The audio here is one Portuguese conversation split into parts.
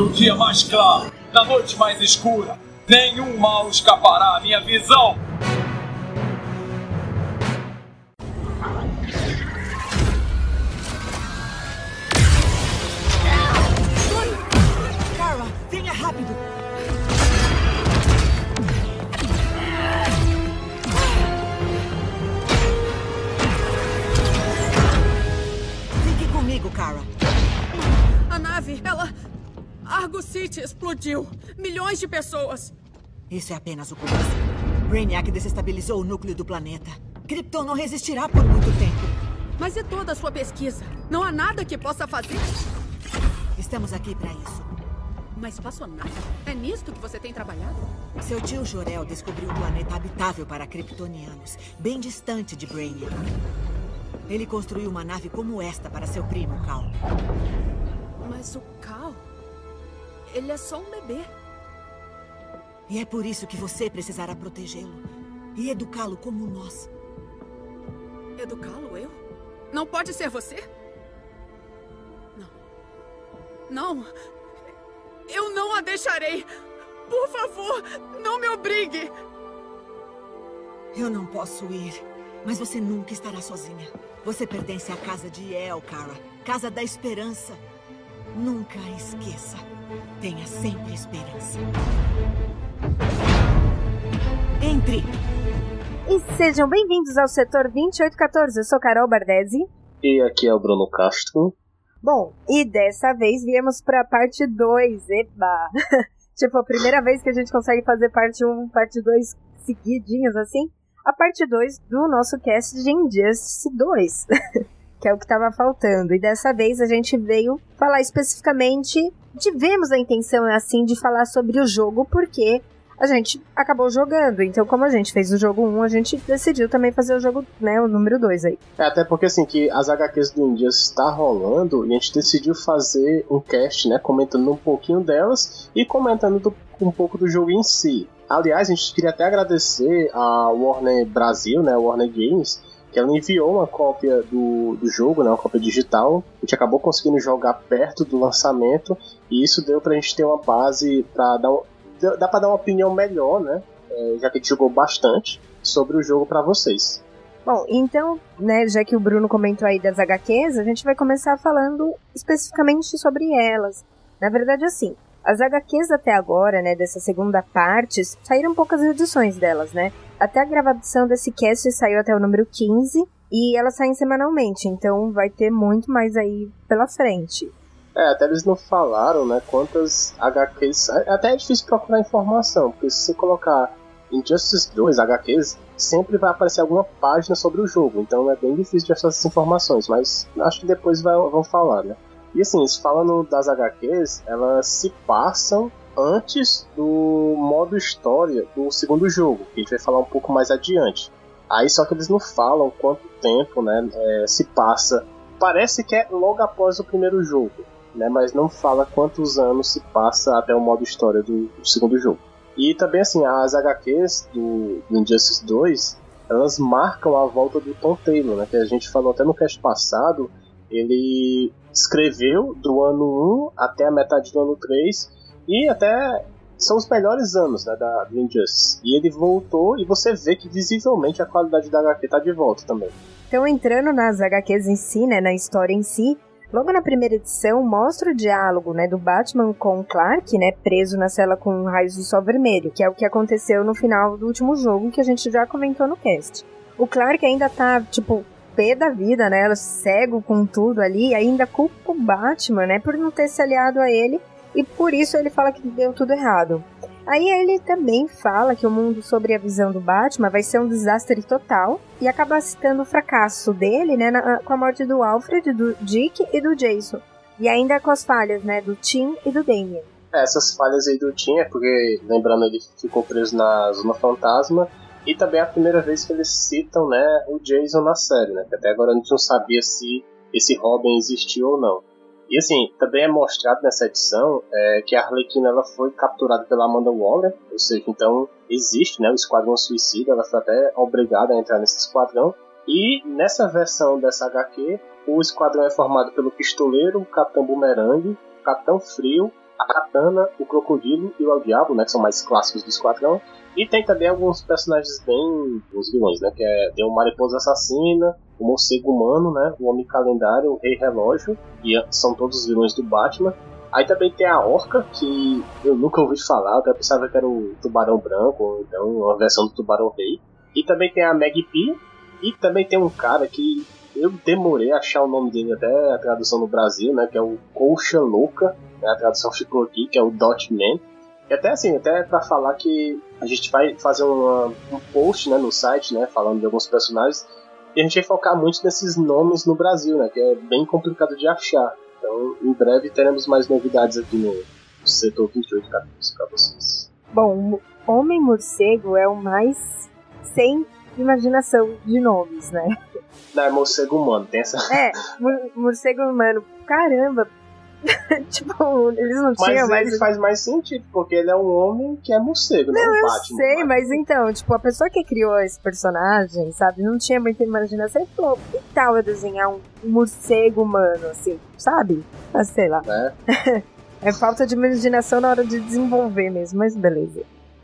No dia mais claro, na noite mais escura, nenhum mal escapará à minha visão. Explodiu. Milhões de pessoas. Isso é apenas o começo. Brainiac desestabilizou o núcleo do planeta. Krypton não resistirá por muito tempo. Mas e toda a sua pesquisa? Não há nada que possa fazer? Estamos aqui para isso. Uma espaçonave? É nisto que você tem trabalhado? Seu tio Jorel descobriu um planeta habitável para kryptonianos, bem distante de Brainiac. Ele construiu uma nave como esta para seu primo, Cal. Mas o Cal. Ele é só um bebê. E é por isso que você precisará protegê-lo e educá-lo como nós. Educá-lo eu? Não pode ser você? Não. Não. Eu não a deixarei. Por favor, não me obrigue. Eu não posso ir, mas você nunca estará sozinha. Você pertence à casa de El, Kara. Casa da esperança. Nunca a esqueça. Tenha sempre esperança. Entre! E sejam bem-vindos ao setor 2814. Eu sou Carol Bardesi. E aqui é o Bruno Castro. Bom, e dessa vez viemos pra parte 2. Eba! tipo, a primeira vez que a gente consegue fazer parte 1 e parte 2 seguidinhos assim. A parte 2 do nosso cast de Injustice 2. que é o que estava faltando. E dessa vez a gente veio falar especificamente. Tivemos a intenção, assim, de falar sobre o jogo, porque a gente acabou jogando. Então, como a gente fez o jogo 1, a gente decidiu também fazer o jogo, né, o número 2 aí. É, até porque assim, que as HQs do Injustice está rolando e a gente decidiu fazer um cast, né, comentando um pouquinho delas e comentando do, um pouco do jogo em si. Aliás, a gente queria até agradecer a Warner Brasil, né, Warner Games, que ela enviou uma cópia do, do jogo, né, uma cópia digital. A gente acabou conseguindo jogar perto do lançamento e isso deu pra gente ter uma base para dar um, dá pra dar uma opinião melhor, né, é, já que a gente jogou bastante sobre o jogo para vocês. Bom, então, né, já que o Bruno comentou aí das HQs, a gente vai começar falando especificamente sobre elas. Na verdade, assim, as HQs até agora, né, dessa segunda parte, saíram poucas edições delas, né? Até a gravação desse cast saiu até o número 15 e elas saem semanalmente, então vai ter muito mais aí pela frente. É, até eles não falaram, né, quantas HQs. Até é difícil procurar informação, porque se você colocar Injustice 2 HQs, sempre vai aparecer alguma página sobre o jogo, então é bem difícil de achar essas informações, mas acho que depois vai, vão falar, né. E assim, falando das HQs, elas se passam antes do modo história do segundo jogo, que a gente vai falar um pouco mais adiante. Aí só que eles não falam quanto tempo né, é, se passa. Parece que é logo após o primeiro jogo, né, mas não fala quantos anos se passa até o modo história do, do segundo jogo. E também assim, as HQs do, do Injustice 2, elas marcam a volta do Tom Taylor, né, que a gente falou até no cast passado, ele escreveu do ano 1 até a metade do ano 3 e até são os melhores anos né, da, Injustice. E ele voltou e você vê que visivelmente a qualidade da HQ tá de volta também. Então, entrando nas HQs em si, né, na história em si, logo na primeira edição mostra o diálogo né, do Batman com Clark, né, preso na cela com raios do sol vermelho, que é o que aconteceu no final do último jogo que a gente já comentou no cast. O Clark ainda tá, tipo, pé da vida, né? Cego com tudo ali, ainda culpa o Batman, né? Por não ter se aliado a ele. E por isso ele fala que deu tudo errado. Aí ele também fala que o mundo sobre a visão do Batman vai ser um desastre total e acaba citando o fracasso dele, né, na, com a morte do Alfred, do Dick e do Jason. E ainda com as falhas, né, do Tim e do Damian. É, essas falhas aí do Tim é porque, lembrando, ele ficou preso na Zona Fantasma e também é a primeira vez que eles citam, né, o Jason na série, né, que até agora a gente não sabia se esse Robin existiu ou não. E assim, também é mostrado nessa edição é, que a Arlequina ela foi capturada pela Amanda Waller, ou seja, então existe né, o Esquadrão Suicida, ela foi até obrigada a entrar nesse esquadrão. E nessa versão dessa HQ, o esquadrão é formado pelo Pistoleiro, o Capitão Boomerang, Capitão Frio, a Zatanna, o Crocodilo e o El Diabo, né? Que são mais clássicos do Esquadrão. E tem também alguns personagens bem. os vilões, né? Que é, tem o Mariposa Assassina, o Morcego Humano, né? O Homem Calendário, o Rei Relógio, e são todos os vilões do Batman. Aí também tem a Orca, que eu nunca ouvi falar, eu até pensava que era o Tubarão Branco, ou então uma versão do Tubarão Rei. E também tem a Maggie P, e também tem um cara que eu demorei a achar o nome dele até a tradução no Brasil, né? Que é o Colcha Louca, né, a tradução ficou aqui, que é o Dot Man. E até assim, até para falar que a gente vai fazer uma, um post né, no site, né? Falando de alguns personagens. E a gente vai focar muito nesses nomes no Brasil, né? Que é bem complicado de achar. Então, em breve teremos mais novidades aqui no setor 28 capítulos para vocês. Bom, Homem Morcego é o mais sem imaginação de nomes, né? Não, é morcego humano, tem essa. É, morcego humano. Caramba! tipo, eles não mas tinham mais. Mas ele faz mais sentido, porque ele é um homem que é morcego, não, não é um Batman. Eu sei, mas então, tipo, a pessoa que criou esse personagem, sabe, não tinha muita imaginação. Ele falou, que tal eu desenhar um morcego humano, assim, sabe? Mas sei lá. É. é falta de imaginação na hora de desenvolver mesmo, mas beleza.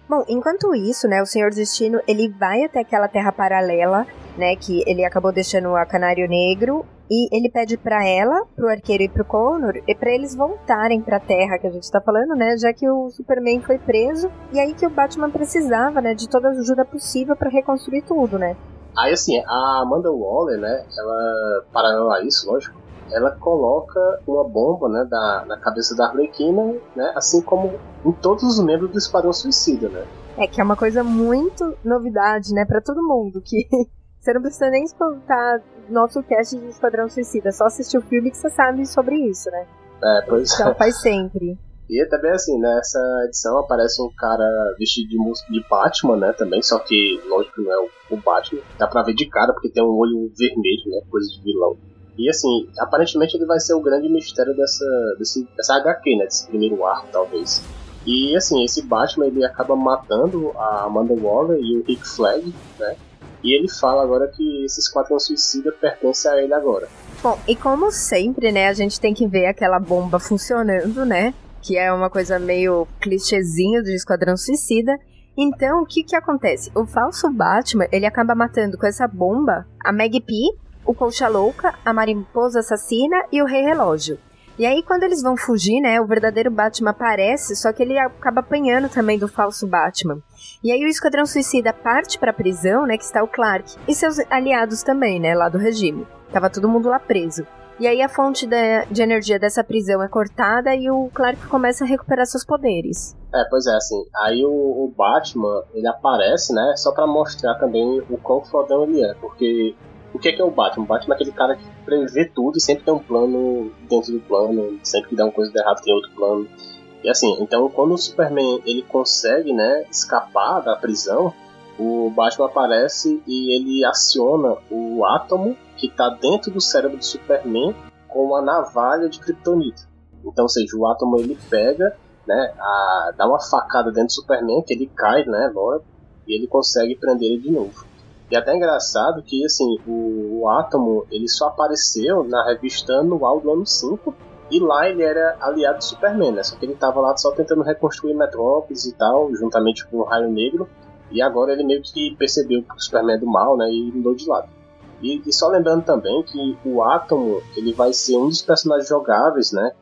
Bom, enquanto isso, né, o Senhor Destino, ele vai até aquela terra paralela, né, que ele acabou deixando a Canário Negro, e ele pede para ela, pro Arqueiro e pro Connor, e para eles voltarem pra terra que a gente tá falando, né, já que o Superman foi preso, e aí que o Batman precisava, né, de toda a ajuda possível para reconstruir tudo, né. Aí assim, a Amanda Waller, né, ela, paralelo a isso, lógico, ela coloca uma bomba né, da, na cabeça da Arlequina, né, assim como em todos os membros do Esquadrão Suicida, né? É que é uma coisa muito novidade, né, para todo mundo, que você não precisa nem escutar nosso cast de Esquadrão Suicida, só assistir o filme que você sabe sobre isso, né? É, pois então, é. faz sempre. E é também assim, nessa edição aparece um cara vestido de, de Batman, né, também, só que, lógico, não é o, o Batman. Dá pra ver de cara, porque tem um olho vermelho, né, coisa de vilão. E assim, aparentemente ele vai ser o grande mistério dessa, desse, dessa HQ, né? Desse primeiro arco, talvez. E assim, esse Batman ele acaba matando a Amanda Waller e o Rick Flag, né? E ele fala agora que esse esquadrão suicida pertence a ele agora. Bom, e como sempre, né, a gente tem que ver aquela bomba funcionando, né? Que é uma coisa meio clichêzinho do Esquadrão Suicida. Então, o que que acontece? O falso Batman, ele acaba matando com essa bomba a Maggie P, o Colcha Louca, a Mariposa Assassina e o Rei Relógio. E aí, quando eles vão fugir, né, o verdadeiro Batman aparece, só que ele acaba apanhando também do falso Batman. E aí o Esquadrão Suicida parte para a prisão, né, que está o Clark e seus aliados também, né, lá do regime. Tava todo mundo lá preso. E aí a fonte de, de energia dessa prisão é cortada e o Clark começa a recuperar seus poderes. É, pois é, assim, aí o, o Batman, ele aparece, né, só para mostrar também o quão fodão ele é, porque o que é, que é o Batman? O Batman é aquele cara que prevê tudo e sempre tem um plano dentro do plano, sempre que dá uma coisa de errado tem outro plano. E assim, então quando o Superman ele consegue, né, escapar da prisão, o Batman aparece e ele aciona o átomo que está dentro do cérebro do Superman com uma navalha de kryptonita. Então, ou seja, o átomo ele pega, né, a, dá uma facada dentro do Superman que ele cai, né, e ele consegue prender ele de novo. E é até engraçado que, assim, o, o Átomo, ele só apareceu na revista anual do ano 5, e lá ele era aliado do Superman, né? Só que ele tava lá só tentando reconstruir Metrópolis e tal, juntamente com o Raio Negro, e agora ele meio que percebeu que o Superman é do mal, né? E mudou de lado. E, e, só lembrando também que o Átomo ele vai ser um dos personagens jogáveis, né,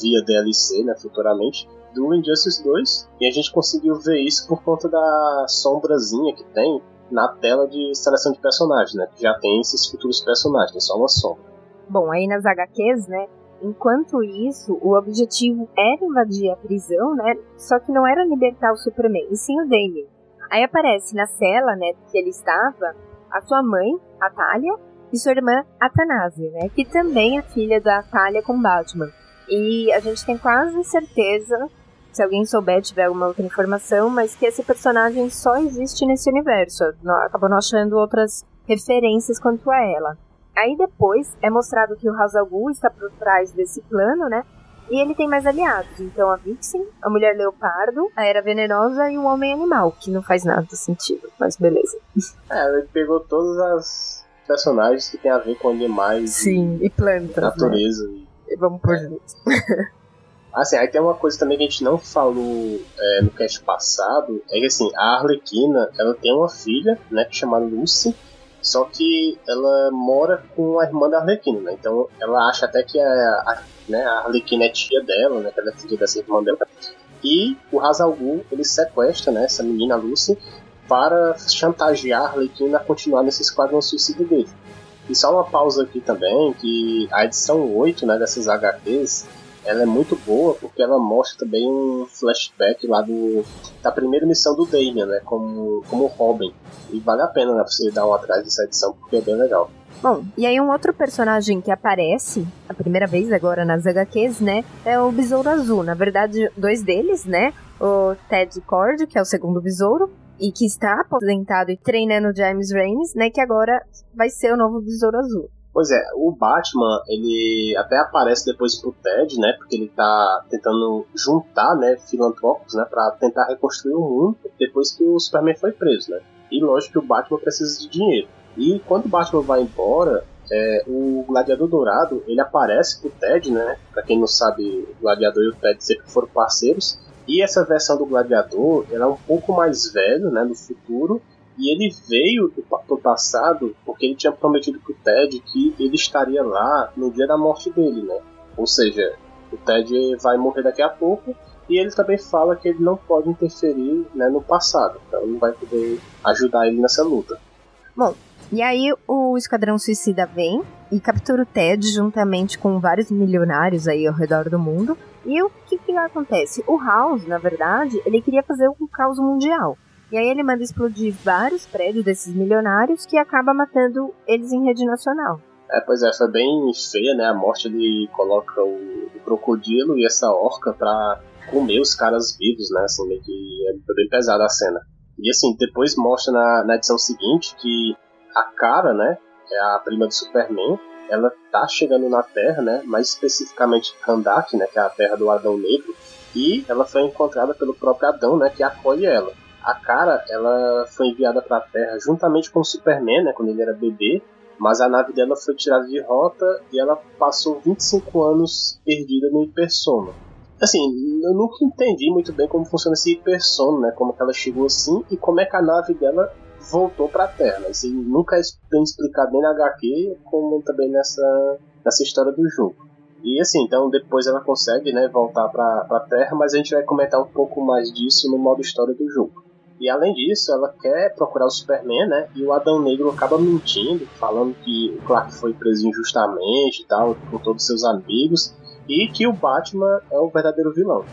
via DLC, né, futuramente, do Injustice 2. E a gente conseguiu ver isso por conta da sombrazinha que tem na tela de seleção de personagens, né? Que já tem esses futuros personagens, é só uma sombra. Bom, aí nas HQs, né? Enquanto isso, o objetivo era invadir a prisão, né? Só que não era libertar o Superman, e sim o Damien. Aí aparece na cela, né, que ele estava, a sua mãe, a Talia, e sua irmã, Atanasia, né, que também é filha da Talia com Batman. E a gente tem quase certeza se alguém souber, tiver alguma outra informação, mas que esse personagem só existe nesse universo. Acabou não achando outras referências quanto a ela. Aí depois é mostrado que o Ra's al Ghul está por trás desse plano, né? E ele tem mais aliados. Então a Vixen, a Mulher Leopardo, a Era Venenosa e o Homem Animal, que não faz nada de sentido, mas beleza. É, ele pegou todas as personagens que tem a ver com animais Sim, e, e plantas. Natureza. Né? E vamos por é. Assim, aí tem uma coisa também que a gente não falou é, no cast passado, é que assim, a Arlequina, ela tem uma filha, né, chamada Lucy, só que ela mora com a irmã da Arlequina, né? Então ela acha até que a, a, né, a Arlequina é tia dela, né? Que ela é filha dessa irmã dela. E o Hazal ele sequestra né, essa menina Lucy para chantagear a Arlequina a continuar nesse esquadrão suicida dele. E só uma pausa aqui também, que a edição 8 né, dessas HQs ela é muito boa porque ela mostra também um flashback lá do, da primeira missão do Damian, né? Como, como Robin. E vale a pena né, você dar um atrás dessa edição porque é bem legal. Bom, e aí um outro personagem que aparece a primeira vez agora nas HQs, né, é o Besouro Azul. Na verdade, dois deles, né, o Ted Cord, que é o segundo Besouro, e que está aposentado e treinando James Raines, né, que agora vai ser o novo Besouro Azul. Pois é, o Batman, ele até aparece depois pro Ted, né? Porque ele tá tentando juntar, né, filantrópicos, né, para tentar reconstruir o mundo depois que o Superman foi preso, né? E lógico que o Batman precisa de dinheiro. E quando o Batman vai embora, é, o Gladiador Dourado, ele aparece pro Ted, né? Pra quem não sabe, o Gladiador e o Ted sempre foram parceiros. E essa versão do Gladiador, ela é um pouco mais velho, né, no futuro, e ele veio do, passado porque ele tinha prometido pro Ted que ele estaria lá no dia da morte dele, né? Ou seja, o Ted vai morrer daqui a pouco e ele também fala que ele não pode interferir né, no passado, então não vai poder ajudar ele nessa luta. Bom, e aí o Esquadrão Suicida vem e captura o Ted juntamente com vários milionários aí ao redor do mundo. E o que, que acontece? O House, na verdade, ele queria fazer um caos mundial. E aí ele manda explodir vários prédios desses milionários que acaba matando eles em rede nacional. É, pois é, foi bem feia, né? A morte ele coloca o, o crocodilo e essa orca pra comer os caras vivos, né? Assim, meio que é bem pesada a cena. E assim, depois mostra na, na edição seguinte que a cara, né? É a prima do Superman. Ela tá chegando na Terra, né? Mais especificamente Kandak, né? Que é a Terra do Adão Negro. E ela foi encontrada pelo próprio Adão, né? Que acolhe ela a cara ela foi enviada para a Terra juntamente com o Superman, né, quando ele era bebê, mas a nave dela foi tirada de rota e ela passou 25 anos perdida no hipersono. Assim, eu nunca entendi muito bem como funciona esse hipersono, né, como que ela chegou assim e como é que a nave dela voltou para a Terra. Né? Isso nunca é bem explicado nem na HQ, como também nessa, nessa história do jogo. E assim, então depois ela consegue né, voltar para a Terra, mas a gente vai comentar um pouco mais disso no modo história do jogo. E além disso, ela quer procurar o Superman, né? E o Adão Negro acaba mentindo, falando que o Clark foi preso injustamente e tal, com todos seus amigos, e que o Batman é o verdadeiro vilão.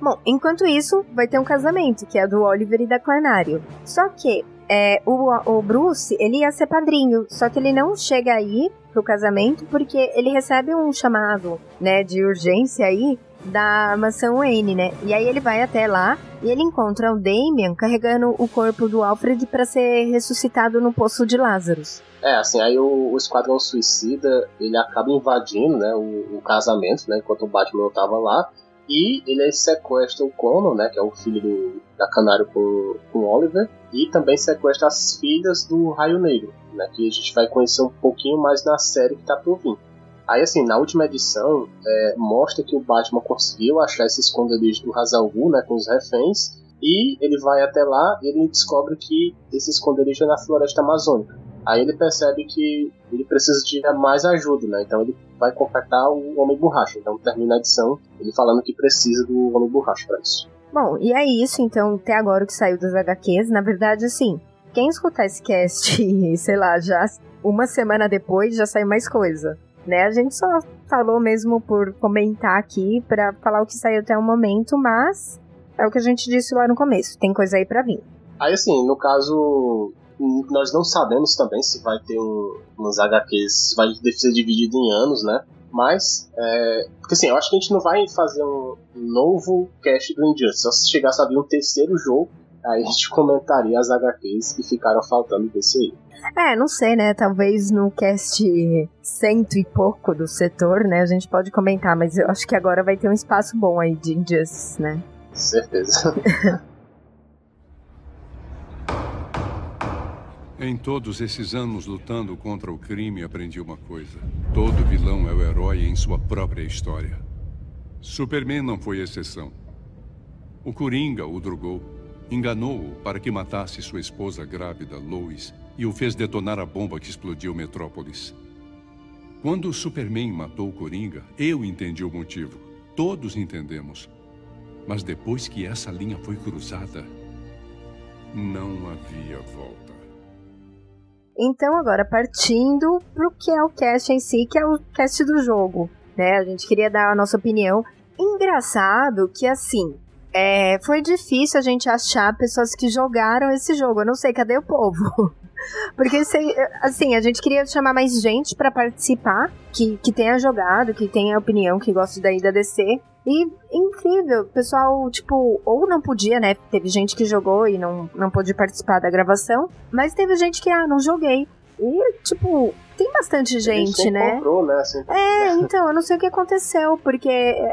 Bom, enquanto isso, vai ter um casamento, que é do Oliver e da Clanário. Só que é, o, o Bruce, ele ia ser padrinho, só que ele não chega aí pro casamento porque ele recebe um chamado, né, de urgência aí da mansão Wayne, né? E aí ele vai até lá e ele encontra o Damien carregando o corpo do Alfred para ser ressuscitado no poço de Lazarus. É, assim, aí o, o Esquadrão Suicida, ele acaba invadindo, né, o, o casamento, né, enquanto o Batman estava lá, e ele sequestra o Conan, né, que é o filho do, da Canário com, com Oliver, e também sequestra as filhas do Raio Negro, né, que a gente vai conhecer um pouquinho mais na série que tá por vir. Aí, assim, na última edição, é, mostra que o Batman conseguiu achar esse esconderijo do Hazal né, com os reféns, e ele vai até lá e ele descobre que esse esconderijo é na floresta amazônica. Aí ele percebe que ele precisa de mais ajuda, né? Então ele vai contactar o Homem Borracha. Então termina a edição ele falando que precisa do Homem Borracha para isso. Bom, e é isso então, até agora o que saiu das HQs. Na verdade, assim, quem escutar esse cast, sei lá, já uma semana depois já sai mais coisa né? A gente só falou mesmo por comentar aqui para falar o que saiu até o momento, mas é o que a gente disse lá no começo, tem coisa aí para vir. Aí assim, no caso, nós não sabemos também se vai ter um, umas HQs, vai ser dividido em anos, né? Mas, é, porque assim, eu acho que a gente não vai fazer um novo cast do Injustice. Só se chegasse a vir um terceiro jogo, aí a gente comentaria as HQs que ficaram faltando desse aí. É, não sei, né? Talvez no cast cento e pouco do setor, né? A gente pode comentar, mas eu acho que agora vai ter um espaço bom aí de Injustice, né? Certeza. Em todos esses anos lutando contra o crime, aprendi uma coisa: todo vilão é o herói em sua própria história. Superman não foi exceção. O Coringa o drogou, enganou-o para que matasse sua esposa grávida, Lois, e o fez detonar a bomba que explodiu Metrópolis. Quando o Superman matou o Coringa, eu entendi o motivo. Todos entendemos. Mas depois que essa linha foi cruzada, não havia volta. Então, agora partindo pro que é o cast em si, que é o cast do jogo, né? A gente queria dar a nossa opinião. Engraçado que, assim, é, foi difícil a gente achar pessoas que jogaram esse jogo. Eu não sei, cadê o povo? Porque, assim, a gente queria chamar mais gente para participar, que, que tenha jogado, que tenha opinião, que goste daí da DC. E incrível, pessoal, tipo, ou não podia, né? Teve gente que jogou e não, não pôde participar da gravação, mas teve gente que, ah, não joguei. E, tipo, tem bastante gente, né? Comprou, né? Assim, é, então, eu não sei o que aconteceu, porque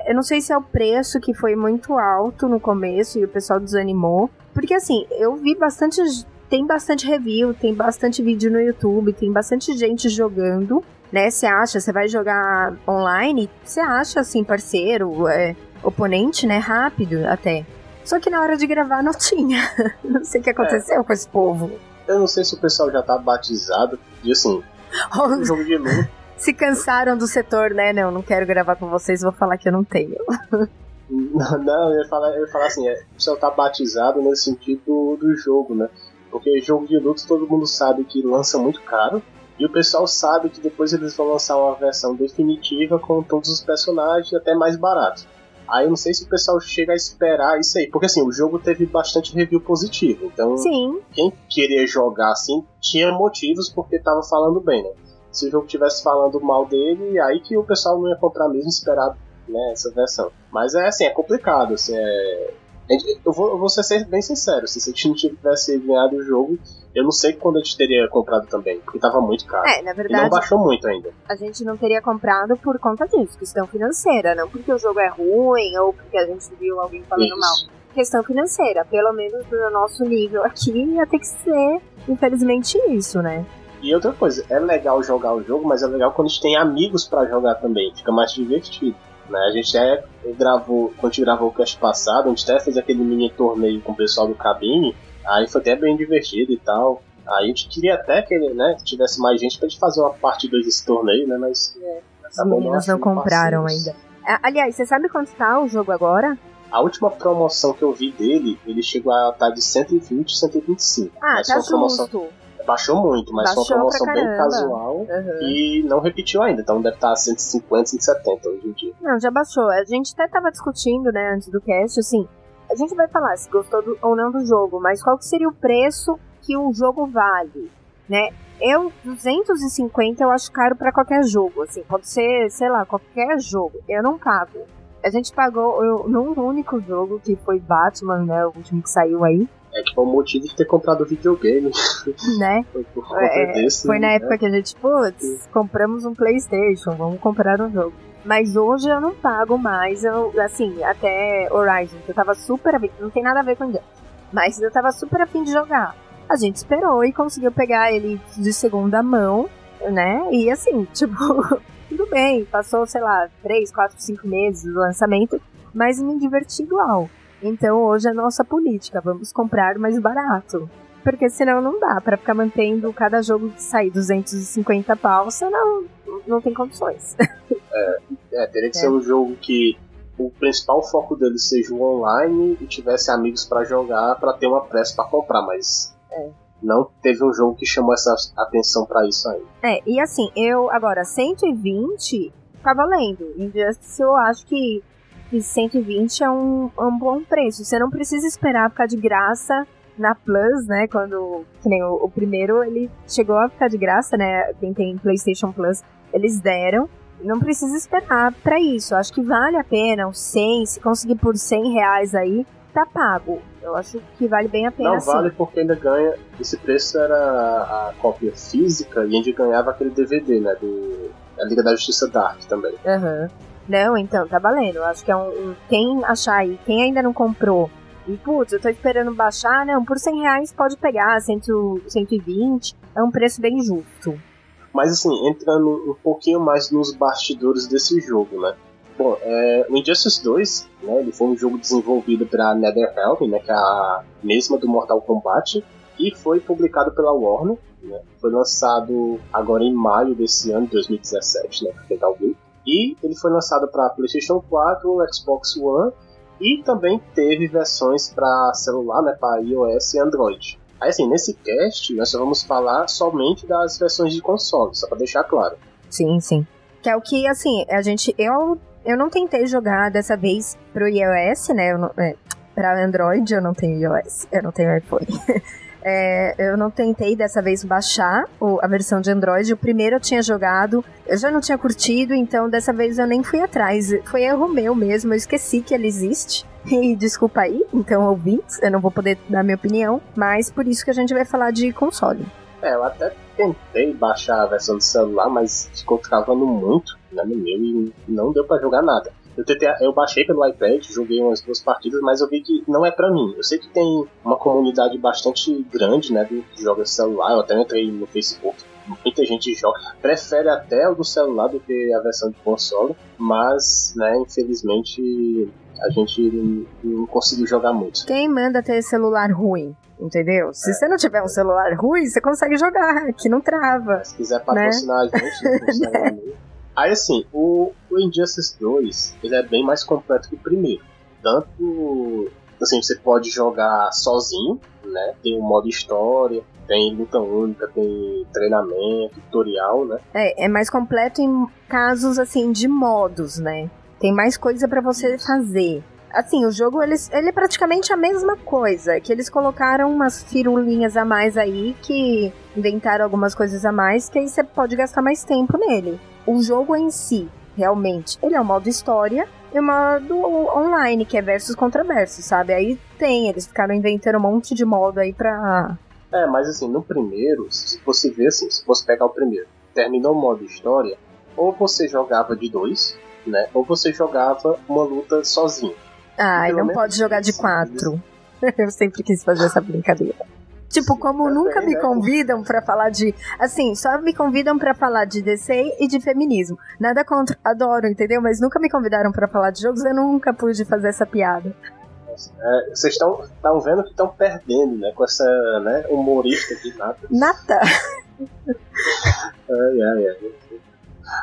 eu não sei se é o preço que foi muito alto no começo e o pessoal desanimou. Porque, assim, eu vi bastante tem bastante review, tem bastante vídeo no YouTube, tem bastante gente jogando, né? Você acha, você vai jogar online, você acha assim, parceiro, é, oponente, né? Rápido até. Só que na hora de gravar não tinha. não sei o que aconteceu é. com esse povo. Eu não sei se o pessoal já tá batizado, e assim, um jogo de luta. Se cansaram do setor, né? Não, não quero gravar com vocês, vou falar que eu não tenho. não, eu ia falar, eu ia falar assim, é, o pessoal tá batizado nesse sentido do, do jogo, né? Porque jogo de luta todo mundo sabe que lança muito caro. E o pessoal sabe que depois eles vão lançar uma versão definitiva com todos os personagens até mais barato. Aí eu não sei se o pessoal chega a esperar isso aí. Porque assim, o jogo teve bastante review positivo. Então, Sim. quem queria jogar assim tinha motivos porque tava falando bem, né? Se o jogo tivesse falando mal dele, aí que o pessoal não ia comprar mesmo esperar né, essa versão. Mas é assim, é complicado. Assim, é eu vou, eu vou ser bem sincero, se a gente não tivesse ganhado o jogo, eu não sei quando a gente teria comprado também, porque tava muito caro. É, na verdade. E não baixou muito ainda. A gente não teria comprado por conta disso, questão financeira, não porque o jogo é ruim ou porque a gente viu alguém falando Isso. mal. Questão financeira, pelo menos do nosso nível aqui, ia ter que ser, infelizmente, isso, né? E outra coisa, é legal jogar o jogo, mas é legal quando a gente tem amigos para jogar também, fica mais divertido. Né? A gente até gravou, quando a gente gravou o cast passado, a gente até fez aquele mini torneio com o pessoal do cabine, aí foi até bem divertido e tal. Aí a gente queria até que né, tivesse mais gente pra gente fazer uma parte 2 desse torneio, né? Mas. É, Os meninos não compraram ainda. Aliás, você sabe quanto tá o jogo agora? A última promoção que eu vi dele, ele chegou a estar tá de 120, 125. Ah, tá justo. Promoção baixou muito, mas baixou foi uma promoção bem casual uhum. e não repetiu ainda, então deve estar 150, 170 hoje em dia. Não, já baixou. A gente até tava discutindo, né, antes do cast, assim, a gente vai falar se gostou do, ou não do jogo, mas qual que seria o preço que um jogo vale, né? Eu, 250 eu acho caro para qualquer jogo, assim, pode ser, sei lá, qualquer jogo. Eu não pago. A gente pagou eu, num único jogo, que foi Batman, né, o último que saiu aí. É que foi o motivo de ter comprado o videogame. Né? foi por é, desse, Foi na né? época que a gente, putz, compramos um Playstation, vamos comprar um jogo. Mas hoje eu não pago mais, eu, assim, até Horizon, que eu tava super afim, não tem nada a ver com isso. Mas eu tava super afim de jogar. A gente esperou e conseguiu pegar ele de segunda mão, né? E assim, tipo, tudo bem, passou, sei lá, 3, 4, 5 meses do lançamento, mas me diverti igual. Então hoje é nossa política, vamos comprar mais barato. Porque senão não dá para ficar mantendo cada jogo que sair 250 pau, senão não tem condições. É, é teria que é. ser um jogo que o principal foco dele seja o online e tivesse amigos para jogar para ter uma pressa para comprar, mas é. não teve um jogo que chamou essa atenção para isso ainda. É, e assim, eu agora 120 tá valendo. Injustice eu acho que que 120 é um, é um bom preço. Você não precisa esperar ficar de graça na Plus, né? Quando. Que nem o, o, primeiro ele chegou a ficar de graça, né? Quem tem PlayStation Plus, eles deram. Não precisa esperar para isso. Acho que vale a pena, os 100, se conseguir por 100 reais aí, tá pago. Eu acho que vale bem a pena. Não, vale porque ainda ganha. Esse preço era a, cópia física e a gente ganhava aquele DVD, né? Do, a Liga da Justiça Dark também. Aham. Uhum. Não, então, tá valendo. Acho que é um, um, Quem achar aí, quem ainda não comprou, e putz, eu tô esperando baixar, não, por 100 reais pode pegar, 100, 120, é um preço bem justo. Mas assim, entrando um pouquinho mais nos bastidores desse jogo, né? Bom, é, o Injustice 2, né, ele foi um jogo desenvolvido pela NetherRealm, né, que é a mesma do Mortal Kombat, e foi publicado pela Warner. Né, foi lançado agora em maio desse ano, 2017, né, pra quem tá ouvindo. E ele foi lançado para PlayStation 4, Xbox One e também teve versões para celular, né, para iOS e Android. Aí assim, nesse cast nós só vamos falar somente das versões de console, só para deixar claro. Sim, sim. Que é o que, assim, a gente. Eu, eu não tentei jogar dessa vez pro iOS, né? Eu não, é, pra Android eu não tenho iOS, eu não tenho iPhone. É, eu não tentei dessa vez baixar o, a versão de Android. O primeiro eu tinha jogado, eu já não tinha curtido, então dessa vez eu nem fui atrás. Foi erro meu mesmo, eu esqueci que ele existe. E desculpa aí, então ouvintes, eu não vou poder dar minha opinião, mas por isso que a gente vai falar de console. É, eu até tentei baixar a versão do celular, mas ficou travando muito né, no meu e não deu para jogar nada. Eu, tentei, eu baixei pelo iPad, joguei umas duas partidas, mas eu vi que não é para mim. Eu sei que tem uma comunidade bastante grande, né, de jogos celular. Eu até entrei no Facebook. Muita gente joga, prefere até o do celular do que a versão de console, mas, né, infelizmente a gente não conseguiu jogar muito. Quem manda ter celular ruim? Entendeu? Se é. você não tiver um celular ruim, você consegue jogar, que não trava. Se quiser patrocinar né? a gente, né? Aí assim, o, o Injustice 2 ele é bem mais completo que o primeiro. Tanto assim, você pode jogar sozinho, né? Tem um modo história, tem luta única, tem treinamento, tutorial, né? É, é mais completo em casos assim de modos, né? Tem mais coisa para você fazer. Assim, o jogo ele, ele é praticamente a mesma coisa, que eles colocaram umas firulinhas a mais aí que inventaram algumas coisas a mais que aí você pode gastar mais tempo nele o jogo em si, realmente, ele é um modo história e um modo online, que é versus contra versus, sabe? Aí tem, eles ficaram inventando um monte de modo aí pra. É, mas assim, no primeiro, se você ver assim, se você pegar o primeiro, terminou o modo história, ou você jogava de dois, né? Ou você jogava uma luta sozinho. Ah, e não pode jogar de quatro. Eu sempre quis fazer essa brincadeira. Tipo, como nunca me né? convidam para falar de. Assim, só me convidam para falar de DC e de feminismo. Nada contra, adoro, entendeu? Mas nunca me convidaram para falar de jogos, eu nunca pude fazer essa piada. É, vocês estão vendo que estão perdendo, né? Com essa né, humorista de nada. Nada! ai, ai, ai.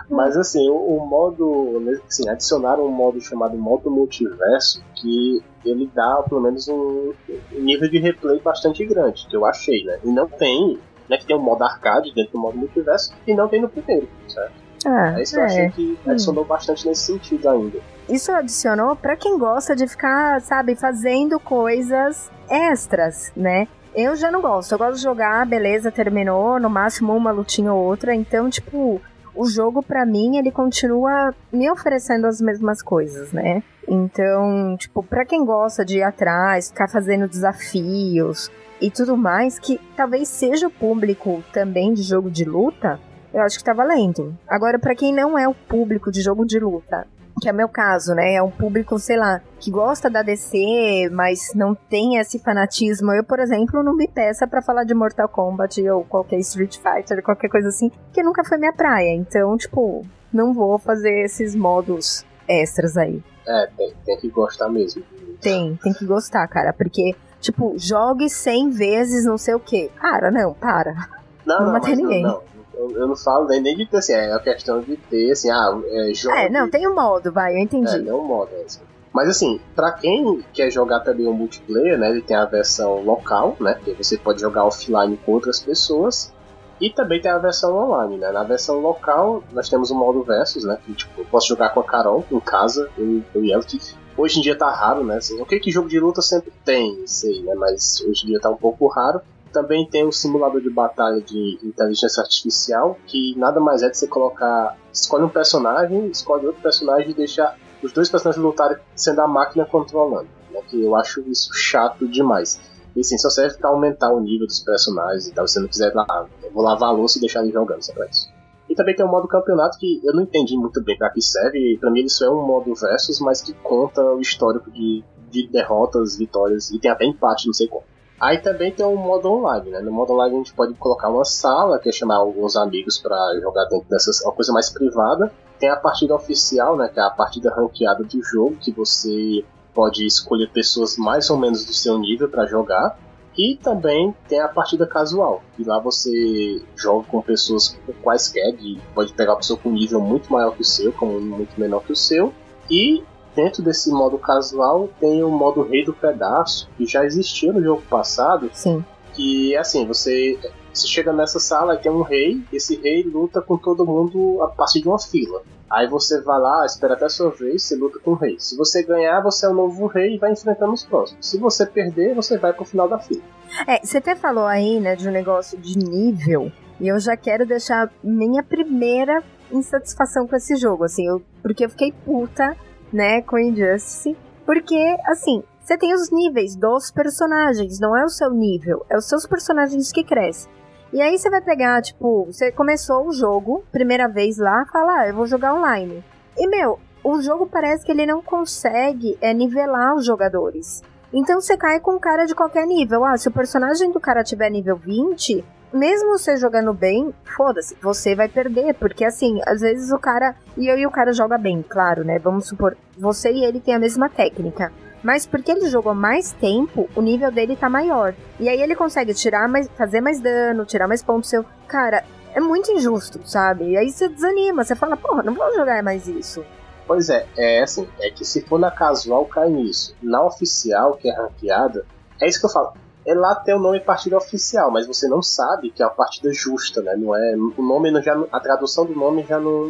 Mas assim, o, o, modo. Assim, adicionaram um modo chamado modo multiverso que ele dá pelo menos um, nível de replay bastante grande, que eu achei, né? E não tem, né? Que tem um modo arcade dentro do modo multiverso e não tem no primeiro, certo? Ah, é isso que é. eu achei que adicionou hum. bastante nesse sentido ainda. Isso adicionou para quem gosta de ficar, sabe, fazendo coisas extras, né? Eu já não gosto. Eu gosto de jogar, beleza, terminou, no máximo uma lutinha ou outra. Então, tipo, o jogo para mim ele continua me oferecendo as mesmas coisas, né? Então, tipo, para quem gosta de ir atrás, ficar fazendo desafios e tudo mais, que talvez seja o público também de jogo de luta, eu acho que tá valendo. Agora, para quem não é o público de jogo de luta que é meu caso, né? É um público, sei lá, que gosta da DC, mas não tem esse fanatismo. Eu, por exemplo, não me peça para falar de Mortal Kombat ou qualquer Street Fighter, qualquer coisa assim, que nunca foi minha praia. Então, tipo, não vou fazer esses modos extras aí. É, tem, tem que gostar mesmo. Tem, tem que gostar, cara, porque, tipo, jogue 100 vezes não sei o que. Cara, não, para. Não, não, não matei ninguém. Não, não eu, eu não falo nem, nem de ter, assim, é a questão de ter, assim, ah, é, jogo. É, não, tem um modo, vai, eu entendi. É, tem um modo, é assim. Mas assim, para quem quer jogar também o um multiplayer, né, ele tem a versão local, né, que você pode jogar offline com outras pessoas, e também tem a versão online, né. Na versão local, nós temos o modo versus, né, que tipo, eu posso jogar com a Carol em casa, eu, eu e ela, que hoje em dia tá raro, né, assim, ok que jogo de luta sempre tem, sei, né, mas hoje em dia tá um pouco raro. Também tem o simulador de batalha de inteligência artificial, que nada mais é de você colocar. Escolhe um personagem, escolhe outro personagem e deixa os dois personagens lutarem sendo a máquina controlando. Né, que eu acho isso chato demais. E assim, só serve pra aumentar o nível dos personagens e tal. Se você não quiser lá, vou lavar a louça e deixar ele jogando, só pra isso. E também tem o modo campeonato que eu não entendi muito bem para que serve. Para mim isso é um modo versus, mas que conta o histórico de, de derrotas, vitórias e tem até empate, não sei como. Aí também tem o modo online, né? No modo online a gente pode colocar uma sala, que é chamar alguns amigos para jogar dentro dessas, uma coisa mais privada. Tem a partida oficial, né, que é a partida ranqueada do jogo, que você pode escolher pessoas mais ou menos do seu nível para jogar. E também tem a partida casual, que lá você joga com pessoas quaisquer, pode pegar pessoa com nível muito maior que o seu, como muito menor que o seu. E dentro desse modo casual tem o modo Rei do Pedaço, que já existia no jogo passado. Sim. Que assim, você, você chega nessa sala e tem um rei, e esse rei luta com todo mundo a partir de uma fila. Aí você vai lá, espera até a sua vez, você luta com o rei. Se você ganhar, você é o novo rei e vai enfrentando os próximos. Se você perder, você vai pro final da fila. É, você até falou aí, né, de um negócio de nível. E eu já quero deixar minha primeira insatisfação com esse jogo, assim, eu, porque eu fiquei puta, né, com Injustice. Porque, assim, você tem os níveis dos personagens, não é o seu nível, é os seus personagens que crescem. E aí você vai pegar, tipo, você começou o jogo, primeira vez lá, fala, ah, eu vou jogar online. E, meu, o jogo parece que ele não consegue é, nivelar os jogadores. Então você cai com um cara de qualquer nível. Ah, se o personagem do cara tiver nível 20, mesmo você jogando bem, foda-se, você vai perder. Porque assim, às vezes o cara. E eu e o cara joga bem, claro, né? Vamos supor, você e ele têm a mesma técnica. Mas porque ele jogou mais tempo, o nível dele tá maior. E aí ele consegue tirar mais, fazer mais dano, tirar mais pontos seu. Cara, é muito injusto, sabe? E aí você desanima, você fala, porra, não vou jogar mais isso. Pois é, é assim, é que se for na casual cai nisso. Na oficial, que é ranqueada, é isso que eu falo. É lá tem o nome partida oficial, mas você não sabe que é uma partida justa, né? Não é, o nome já, a tradução do nome já não,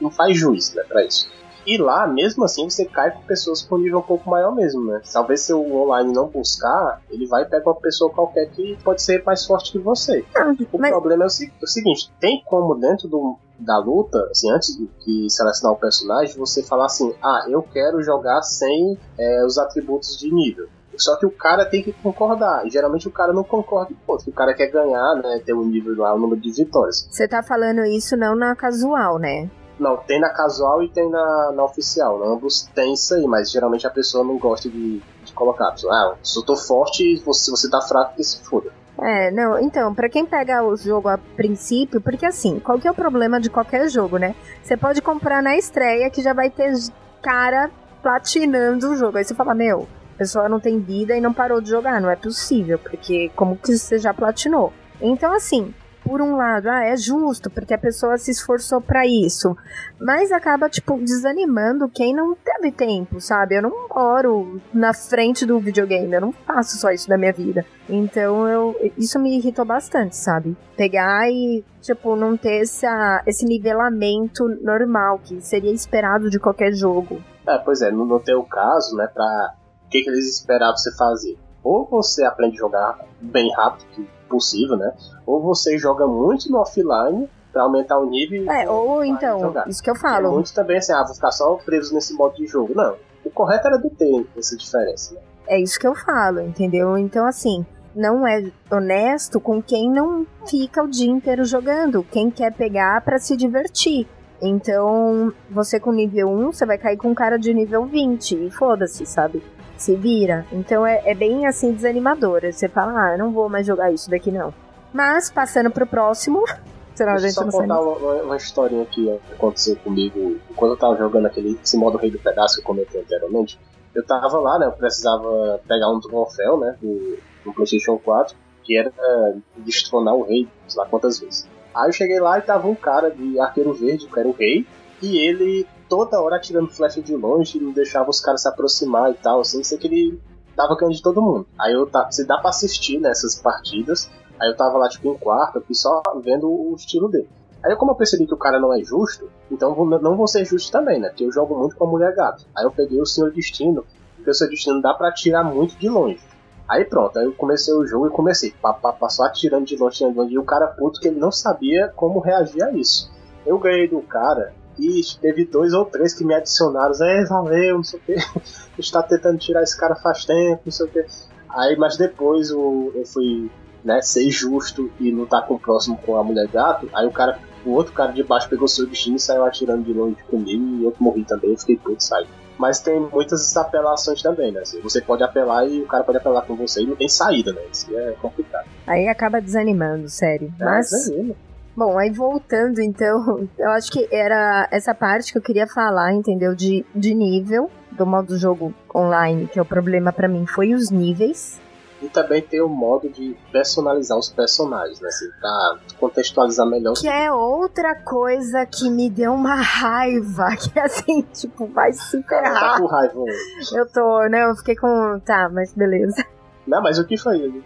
não faz juiz, né, para isso. E lá, mesmo assim, você cai com pessoas com nível um pouco maior mesmo, né? Talvez se o online não buscar, ele vai pegar uma pessoa qualquer que pode ser mais forte que você. Ah, o mas- problema é o, se- o seguinte, tem como dentro do, da luta, assim, antes de, de selecionar o personagem, você falar assim, ah, eu quero jogar sem é, os atributos de nível. Só que o cara tem que concordar. E geralmente o cara não concorda com o outro. O cara quer ganhar, né? Ter um nível lá, o número de vitórias. Você tá falando isso não na casual, né? Não, tem na casual e tem na, na oficial. Ambos tem isso aí, mas geralmente a pessoa não gosta de, de colocar. Pessoa, ah, se eu tô forte, você, você tá fraco, que se foda. É, não, então, pra quem pega o jogo a princípio, porque assim, qual que é o problema de qualquer jogo, né? Você pode comprar na estreia que já vai ter cara platinando o jogo. Aí você fala, meu, pessoa não tem vida e não parou de jogar, não é possível, porque como que você já platinou? Então, assim, por um lado, ah, é justo, porque a pessoa se esforçou pra isso. Mas acaba, tipo, desanimando quem não teve tempo, sabe? Eu não moro na frente do videogame, eu não faço só isso da minha vida. Então, eu, isso me irritou bastante, sabe? Pegar e, tipo, não ter essa, esse nivelamento normal, que seria esperado de qualquer jogo. É, pois é, no teu caso, né, pra. O que, que eles esperavam você fazer? Ou você aprende a jogar bem rápido que possível, né? Ou você joga muito no offline pra aumentar o nível. e É, ou então, jogar. isso que eu falo. muitos também assim, ah, vou ficar só preso nesse modo de jogo. Não. O correto era de ter essa diferença, né? É isso que eu falo, entendeu? Então, assim, não é honesto com quem não fica o dia inteiro jogando, quem quer pegar pra se divertir. Então, você com nível 1, você vai cair com um cara de nível 20, e foda-se, sabe? Se vira. Então é, é bem assim desanimador. Você fala, ah, eu não vou mais jogar isso daqui não. Mas, passando pro próximo. Senão a gente só não contar uma, uma historinha que aconteceu comigo quando eu tava jogando aquele esse modo Rei do Pedaço que eu comentei anteriormente. Eu tava lá, né? Eu precisava pegar um troféu, né? Do, do PlayStation 4, que era uh, destronar o rei, sei lá quantas vezes. Aí eu cheguei lá e tava um cara de arqueiro verde, que era o rei, e ele toda hora atirando flecha de longe, não deixava os caras se aproximar e tal, assim, sei que ele tava ganhando de todo mundo. Aí eu tá, se dá pra assistir nessas partidas, aí eu tava lá tipo em quarto, eu só vendo o estilo dele. Aí como eu percebi que o cara não é justo, então não vou ser justo também, né? Porque eu jogo muito com a mulher gato. Aí eu peguei o Senhor Destino, porque o Senhor Destino dá pra atirar muito de longe. Aí pronto, aí eu comecei o jogo e comecei, pá, só atirando de longe, de longe, e o cara puto que ele não sabia como reagir a isso. Eu ganhei do cara e teve dois ou três que me adicionaram, é, valeu, não sei o que, a gente tá tentando tirar esse cara faz tempo, não sei o que. Aí, mas depois o, eu fui, né, ser justo e lutar com o próximo com a mulher gato, aí o cara, o outro cara de baixo pegou seu destino e saiu atirando de longe comigo e eu morri também, eu fiquei puto, saí. Mas tem muitas apelações também, né? Assim, você pode apelar e o cara pode apelar com você e não tem saída, né? Isso é complicado. Aí acaba desanimando, sério. É, Mas, desanima. Bom, aí voltando então, eu acho que era essa parte que eu queria falar, entendeu? De, de nível do modo jogo online, que é o problema para mim foi os níveis. E também tem o modo de personalizar os personagens, né? Assim, pra contextualizar melhor. Que é outra coisa que me deu uma raiva. Que é assim, tipo, vai se ferrar. Tá com raiva hoje. Eu tô, né? Eu fiquei com. Tá, mas beleza. Não, mas o que foi?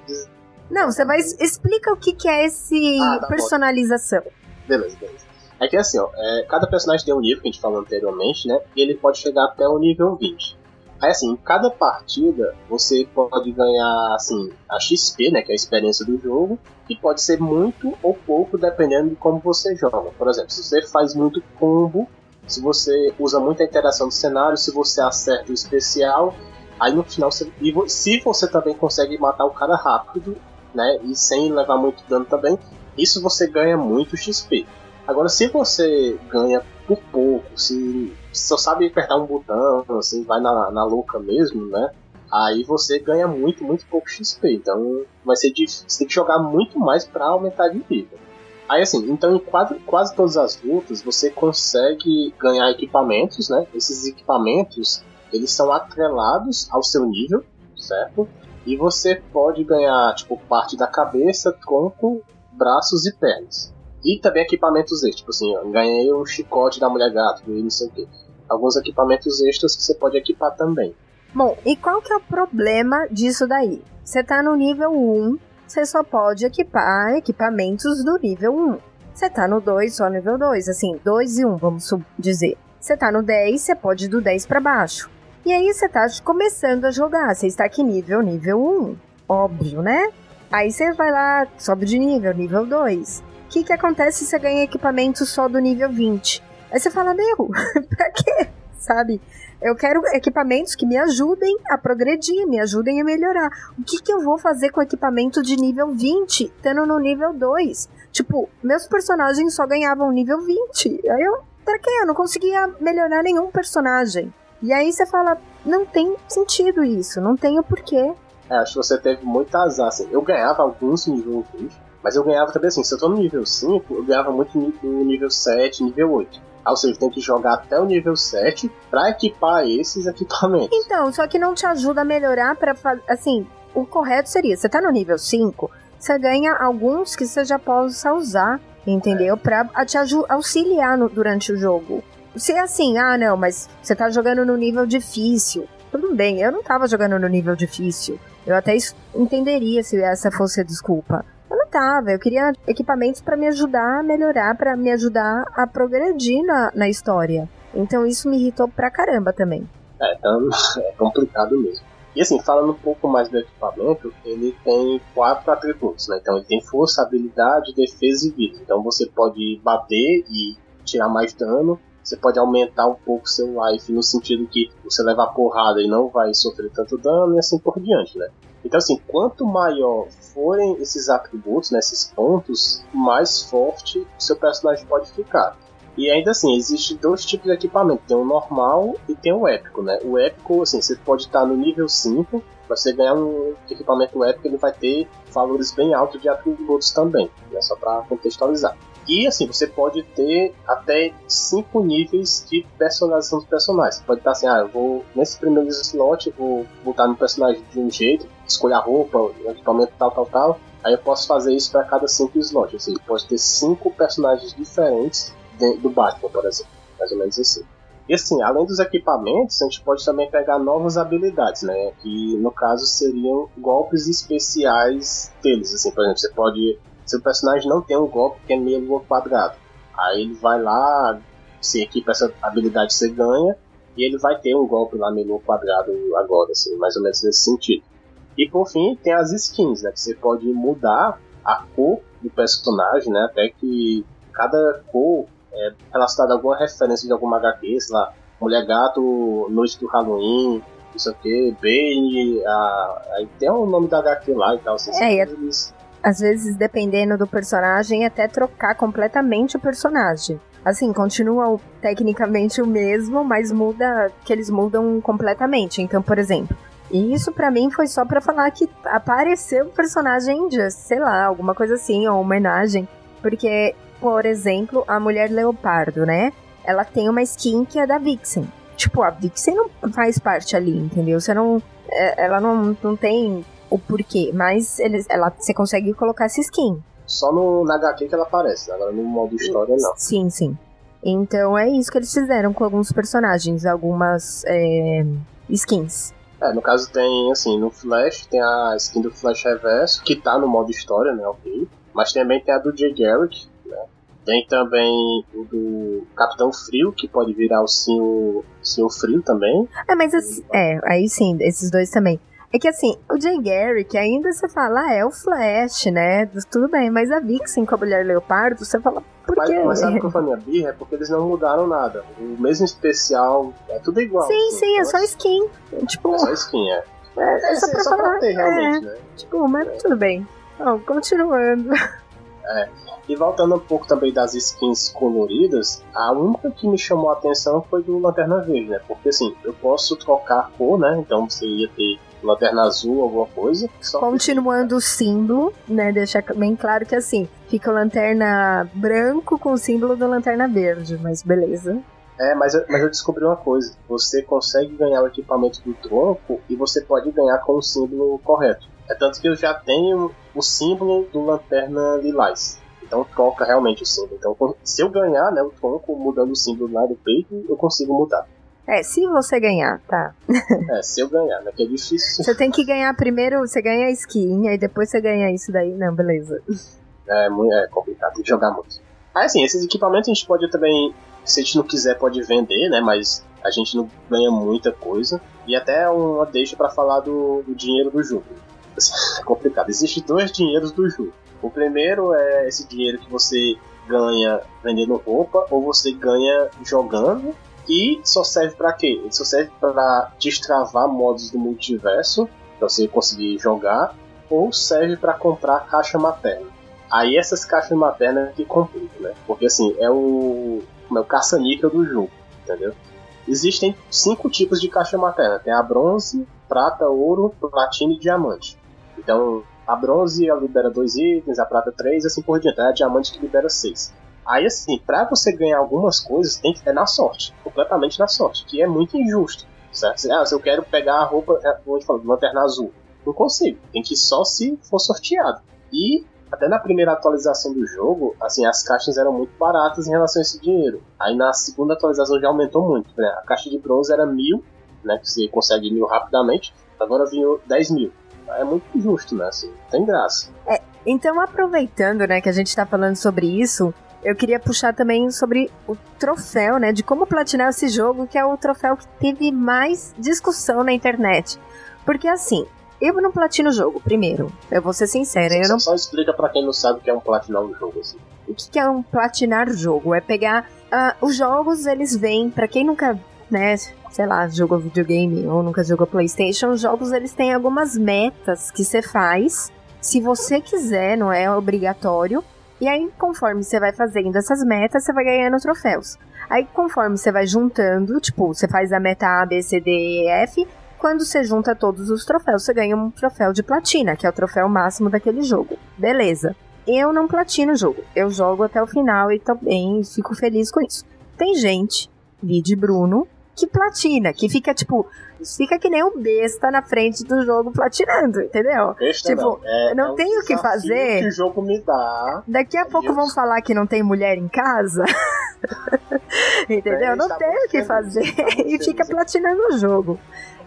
Não, você vai. Explica o que, que é esse Ah, tá bom. personalização. Beleza, beleza. É que assim, ó, é, cada personagem tem um nível que a gente falou anteriormente, né? E ele pode chegar até o nível 20. Aí assim, em cada partida você pode ganhar assim a XP, né, que é a experiência do jogo, que pode ser muito ou pouco dependendo de como você joga. Por exemplo, se você faz muito combo, se você usa muita interação do cenário, se você acerta o especial, aí no final você, e se você também consegue matar o cara rápido, né, e sem levar muito dano também, isso você ganha muito XP. Agora, se você ganha por pouco, se só sabe apertar um botão, assim, vai na, na louca mesmo, né? Aí você ganha muito, muito pouco XP. Então vai ser difícil. Você tem que jogar muito mais para aumentar de nível. Aí assim, então em quase, quase todas as lutas você consegue ganhar equipamentos, né? Esses equipamentos eles são atrelados ao seu nível, certo? E você pode ganhar tipo parte da cabeça, tronco, braços e pernas. E também equipamentos extras, tipo assim, eu ganhei um chicote da mulher gato, e não sei o que. Alguns equipamentos extras que você pode equipar também. Bom, e qual que é o problema disso daí? Você tá no nível 1, você só pode equipar equipamentos do nível 1. Você tá no 2, só nível 2, assim, 2 e 1, vamos dizer. Você tá no 10, você pode ir do 10 pra baixo. E aí você tá começando a jogar, você está aqui nível, nível 1. Óbvio, né? Aí você vai lá, sobe de nível, nível 2. O que que acontece se você ganha equipamento só do nível 20? Aí você fala, meu, pra quê? Sabe? Eu quero equipamentos que me ajudem a progredir, me ajudem a melhorar. O que, que eu vou fazer com equipamento de nível 20, estando no nível 2? Tipo, meus personagens só ganhavam nível 20. Aí eu, pra quê? Eu não conseguia melhorar nenhum personagem. E aí você fala, não tem sentido isso, não tem o porquê. É, acho que você teve muito azar, assim. Eu ganhava alguns nível 20, mas eu ganhava também assim, se eu tô no nível 5, eu ganhava muito no nível 7, nível 8. Ah, ou seja, tem que jogar até o nível 7 pra equipar esses equipamentos. Então, só que não te ajuda a melhorar pra fazer. Assim, o correto seria: você tá no nível 5, você ganha alguns que você já possa usar, entendeu? Pra a- te auxiliar no- durante o jogo. Se é assim, ah, não, mas você tá jogando no nível difícil. Tudo bem, eu não tava jogando no nível difícil. Eu até entenderia se essa fosse a desculpa. Eu não tava, eu queria equipamentos pra me ajudar a melhorar, pra me ajudar a progredir na, na história. Então isso me irritou pra caramba também. É, então é complicado mesmo. E assim, falando um pouco mais do equipamento, ele tem quatro atributos, né? Então ele tem força, habilidade, defesa e vida. Então você pode bater e tirar mais dano. Você pode aumentar um pouco seu life no sentido que você levar porrada e não vai sofrer tanto dano e assim por diante, né? Então assim, quanto maior forem esses atributos, né, esses pontos, mais forte o seu personagem pode ficar. E ainda assim, existem dois tipos de equipamento. Tem o normal e tem o épico, né? O épico, assim, você pode estar no nível 5, você ganhar um equipamento épico, ele vai ter valores bem altos de atributos também, né? Só para contextualizar. E assim, você pode ter até 5 níveis de personalização dos personagens. Você pode estar assim, ah, eu vou nesse primeiro slot, eu vou botar no personagem de um jeito, escolher a roupa, o equipamento tal, tal, tal. Aí eu posso fazer isso para cada 5 slots. Ou seja, pode ter 5 personagens diferentes do Batman, por exemplo. Mais ou menos assim. E assim, além dos equipamentos, a gente pode também pegar novas habilidades, né? Que no caso seriam golpes especiais deles. Assim, por exemplo, você pode. Seu personagem não tem um golpe que é meio quadrado. Aí ele vai lá, se equipa essa habilidade você ganha, e ele vai ter um golpe lá meio quadrado agora, assim, mais ou menos nesse sentido. E por fim, tem as skins, né? Que você pode mudar a cor do personagem, né? Até que cada cor é relacionada a alguma referência de alguma HQ, sei lá, Mulher Gato, Noite do Halloween, não sei o que, Bane, a, aí tem o nome da HQ lá e tal. Assim, É, e é- eles- Às vezes, dependendo do personagem, até trocar completamente o personagem. Assim, continua tecnicamente o mesmo, mas muda que eles mudam completamente. Então, por exemplo, e isso pra mim foi só pra falar que apareceu o personagem de, sei lá, alguma coisa assim, ou homenagem, porque por exemplo, a mulher leopardo, né? Ela tem uma skin que é da Vixen. Tipo, a Vixen não faz parte ali, entendeu? Você não. é, Ela não, não tem o porquê, mas eles, ela, você consegue colocar essa skin. Só no, na HQ que ela aparece, agora no modo história não. Sim, sim. Então é isso que eles fizeram com alguns personagens, algumas é, skins. É, no caso tem, assim, no Flash tem a skin do Flash Reverso, que tá no modo história, né, ok. Mas também tem a do Jay Garrick, né. Tem também o do Capitão Frio, que pode virar o Senhor, Senhor Frio também. É, mas assim, é, aí sim, esses dois também. É que assim, o Jay Garrick ainda você fala, ah, é o Flash, né? Tudo bem, mas a Vixen com a mulher leopardo, você fala, por Mas, quê? mas sabe qual foi a minha birra? É porque eles não mudaram nada. O mesmo especial, é tudo igual. Sim, assim, sim, é então, só skin. Tipo, É só skin, é. é, é só sim, pra só pra falar. ter, É, realmente, né? tipo, mas tudo bem. Bom, continuando. E voltando um pouco também das skins coloridas, a única que me chamou a atenção foi do Lanterna Verde, né? Porque assim, eu posso trocar a cor, né? Então você ia ter Lanterna Azul, alguma coisa. Continuando o símbolo, né? Deixar bem claro que assim, fica o lanterna branco com o símbolo da lanterna verde, mas beleza. É, mas eu, mas eu descobri uma coisa. Você consegue ganhar o equipamento do tronco e você pode ganhar com o símbolo correto. É tanto que eu já tenho o símbolo do Lanterna Lilás. Então troca realmente o símbolo. Então se eu ganhar, né, o tronco mudando o símbolo lá do peito, eu consigo mudar. É, se você ganhar, tá. É, se eu ganhar, né, que é difícil. Você tem que ganhar primeiro, você ganha a skin, aí depois você ganha isso daí. Não, beleza. É, muito, é complicado, tem que jogar muito. Ah, assim, esses equipamentos a gente pode também, se a gente não quiser, pode vender, né? Mas a gente não ganha muita coisa. E até uma deixa pra falar do, do dinheiro do jogo. É complicado. Existem dois dinheiros do jogo. O primeiro é esse dinheiro que você ganha vendendo roupa ou você ganha jogando. E só serve pra quê? Ele só serve pra destravar modos do multiverso, pra você conseguir jogar, ou serve pra comprar caixa materna. Aí essas caixas maternas que complicam, né? Porque assim, é o, é o caça-níquel do jogo, entendeu? Existem cinco tipos de caixa materna. Tem a bronze, prata, ouro, platina e diamante. Então, a bronze ela libera dois itens, a prata três, assim por diante. É a diamante que libera seis. Aí assim, pra você ganhar algumas coisas, tem que ter na sorte. Completamente na sorte. Que é muito injusto. Certo? Ah, se eu quero pegar a roupa, é, como eu falo, lanterna azul. Não consigo. Tem que ir só se for sorteado. E até na primeira atualização do jogo, assim, as caixas eram muito baratas em relação a esse dinheiro. Aí na segunda atualização já aumentou muito. Né? A caixa de bronze era mil, né? Que você consegue mil rapidamente. Agora vinha 10 mil. É muito injusto, né? Assim, tem graça. Então, aproveitando, né, que a gente tá falando sobre isso, eu queria puxar também sobre o troféu, né, de como platinar esse jogo, que é o troféu que teve mais discussão na internet. Porque assim, eu não platino o jogo, primeiro. Eu vou ser sincera, eu só, não só explica pra quem não sabe o que é um platinar um jogo, assim. o que é um platinar jogo? É pegar. ah, os jogos, eles vêm, pra quem nunca, né, sei lá, jogou videogame ou nunca jogou PlayStation, os jogos eles têm algumas metas que você faz. Se você quiser, não é obrigatório. E aí, conforme você vai fazendo essas metas, você vai ganhando troféus. Aí, conforme você vai juntando, tipo, você faz a meta A, B, C, D, E, F. Quando você junta todos os troféus, você ganha um troféu de platina, que é o troféu máximo daquele jogo. Beleza. Eu não platino o jogo. Eu jogo até o final e também fico feliz com isso. Tem gente, Vide Bruno, que platina, que fica tipo, fica que nem um besta na frente do jogo platinando, entendeu? Besta Tipo, não. É, não é tem o que fazer. que o jogo me dá. Daqui a pouco Deus. vão falar que não tem mulher em casa. Entendeu? Não está tem o que fazer. muito E fica platinando o jogo.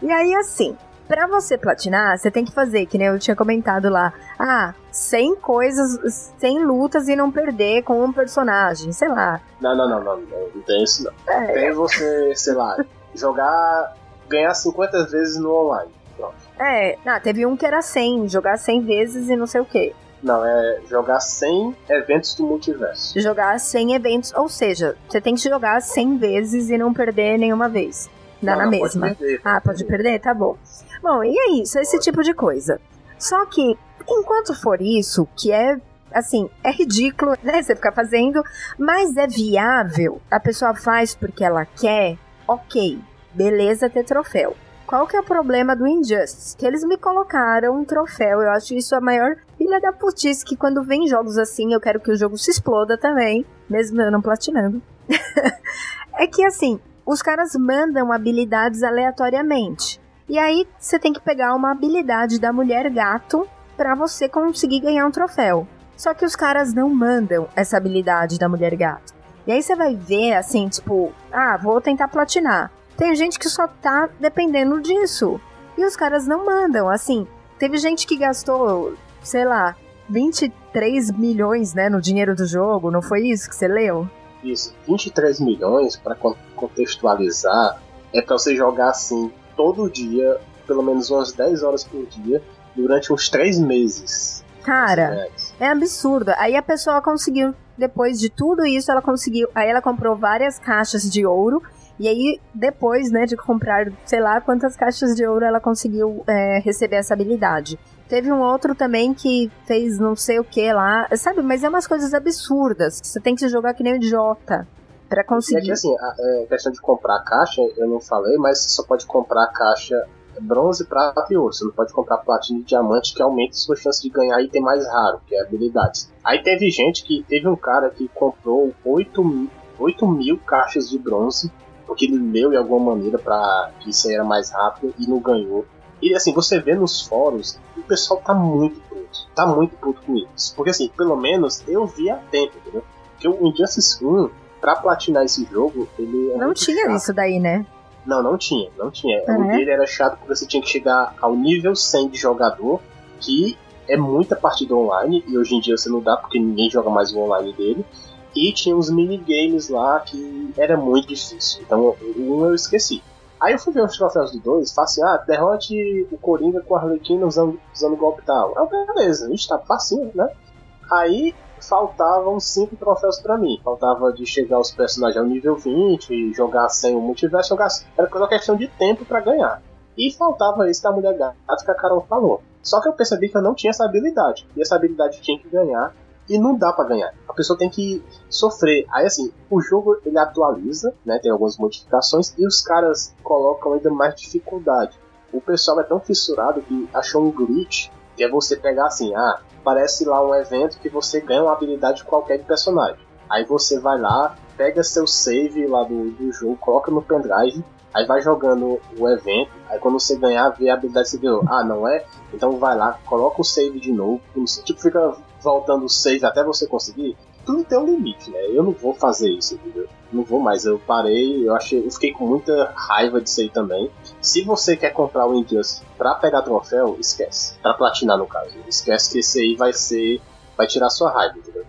E aí, assim, pra você platinar, você tem que fazer, que nem eu tinha comentado lá. Ah, 100 coisas, 100 lutas e não perder com um personagem, sei lá. Não, não, não, não, não, não tem isso não. É. Tem você, sei lá, jogar, ganhar 50 vezes no online. Pronto. É, não, teve um que era 100, jogar 100 vezes e não sei o que. Não, é jogar 100 eventos do multiverso. Jogar 100 eventos, ou seja, você tem que jogar 100 vezes e não perder nenhuma vez. Dá Não, na não, pode mesma. perder, Ah, pode perder? Tá bom. Bom, e é isso, esse tipo de coisa. Só que, enquanto for isso, que é, assim, é ridículo, né, você ficar fazendo, mas é viável, a pessoa faz porque ela quer, ok, beleza ter troféu. Qual que é o problema do Injustice? Que eles me colocaram um troféu, eu acho isso a maior Filha da putice que quando vem jogos assim, eu quero que o jogo se exploda também, mesmo eu não platinando. é que assim, os caras mandam habilidades aleatoriamente. E aí você tem que pegar uma habilidade da mulher gato para você conseguir ganhar um troféu. Só que os caras não mandam essa habilidade da mulher gato. E aí você vai ver assim, tipo, ah, vou tentar platinar. Tem gente que só tá dependendo disso. E os caras não mandam, assim. Teve gente que gastou, sei lá, 23 milhões, né, no dinheiro do jogo, não foi isso que você leu? Isso, 23 milhões, para contextualizar, é para você jogar assim todo dia, pelo menos umas 10 horas por dia, durante uns 3 meses. Cara, é absurdo. Aí a pessoa conseguiu, depois de tudo isso, ela conseguiu. Aí ela comprou várias caixas de ouro. E aí, depois, né, de comprar, sei lá quantas caixas de ouro, ela conseguiu é, receber essa habilidade. Teve um outro também que fez não sei o que lá, sabe? Mas é umas coisas absurdas. Você tem que jogar que nem um idiota para conseguir. É que assim, a é, questão de comprar caixa, eu não falei, mas você só pode comprar caixa bronze, prata e ouro. Você não pode comprar platina e diamante, que aumenta sua chance de ganhar item mais raro, que é habilidades. Aí teve gente que. Teve um cara que comprou 8, 8 mil caixas de bronze, porque ele leu de alguma maneira para que isso era mais rápido e não ganhou. E assim, você vê nos fóruns, o pessoal tá muito puto. Tá muito puto com isso. Porque assim, pelo menos eu vi a tempo, entendeu? Porque o Injustice 1, pra platinar esse jogo, ele. É não tinha chato. isso daí, né? Não, não tinha, não tinha. Uhum. O dele era chato porque você tinha que chegar ao nível 100 de jogador, que é muita partida online, e hoje em dia você não dá porque ninguém joga mais o online dele. E tinha uns minigames lá que era muito difícil. Então, um eu esqueci. Aí eu fui ver os troféus do 2 e falei assim: ah, derrote o Coringa com a Arlequina usando, usando golpe tal. Ah, beleza, gente, tá facinho, né? Aí faltavam 5 troféus para mim. Faltava de chegar os personagens ao nível 20, jogar sem o multiverso. Era só questão de tempo para ganhar. E faltava esse da mulher gato que a Carol falou. Só que eu percebi que eu não tinha essa habilidade. E essa habilidade tinha que ganhar. E não dá para ganhar. A pessoa tem que sofrer. Aí assim, o jogo ele atualiza, né? Tem algumas modificações e os caras colocam ainda mais dificuldade. O pessoal é tão fissurado que achou um glitch que é você pegar assim, ah, aparece lá um evento que você ganha uma habilidade qualquer de personagem. Aí você vai lá, pega seu save lá do, do jogo, coloca no pendrive, aí vai jogando o evento, aí quando você ganhar, vê a habilidade que você ganhou. Ah, não é? Então vai lá, coloca o save de novo, tipo, fica voltando o save até você conseguir. Tudo tem um limite, né? Eu não vou fazer isso, entendeu? Não vou mais. Eu parei, eu achei, eu fiquei com muita raiva disso aí também. Se você quer comprar o Injustice pra pegar troféu, esquece. Pra platinar, no caso. Esquece que esse aí vai ser. Vai tirar sua raiva, entendeu?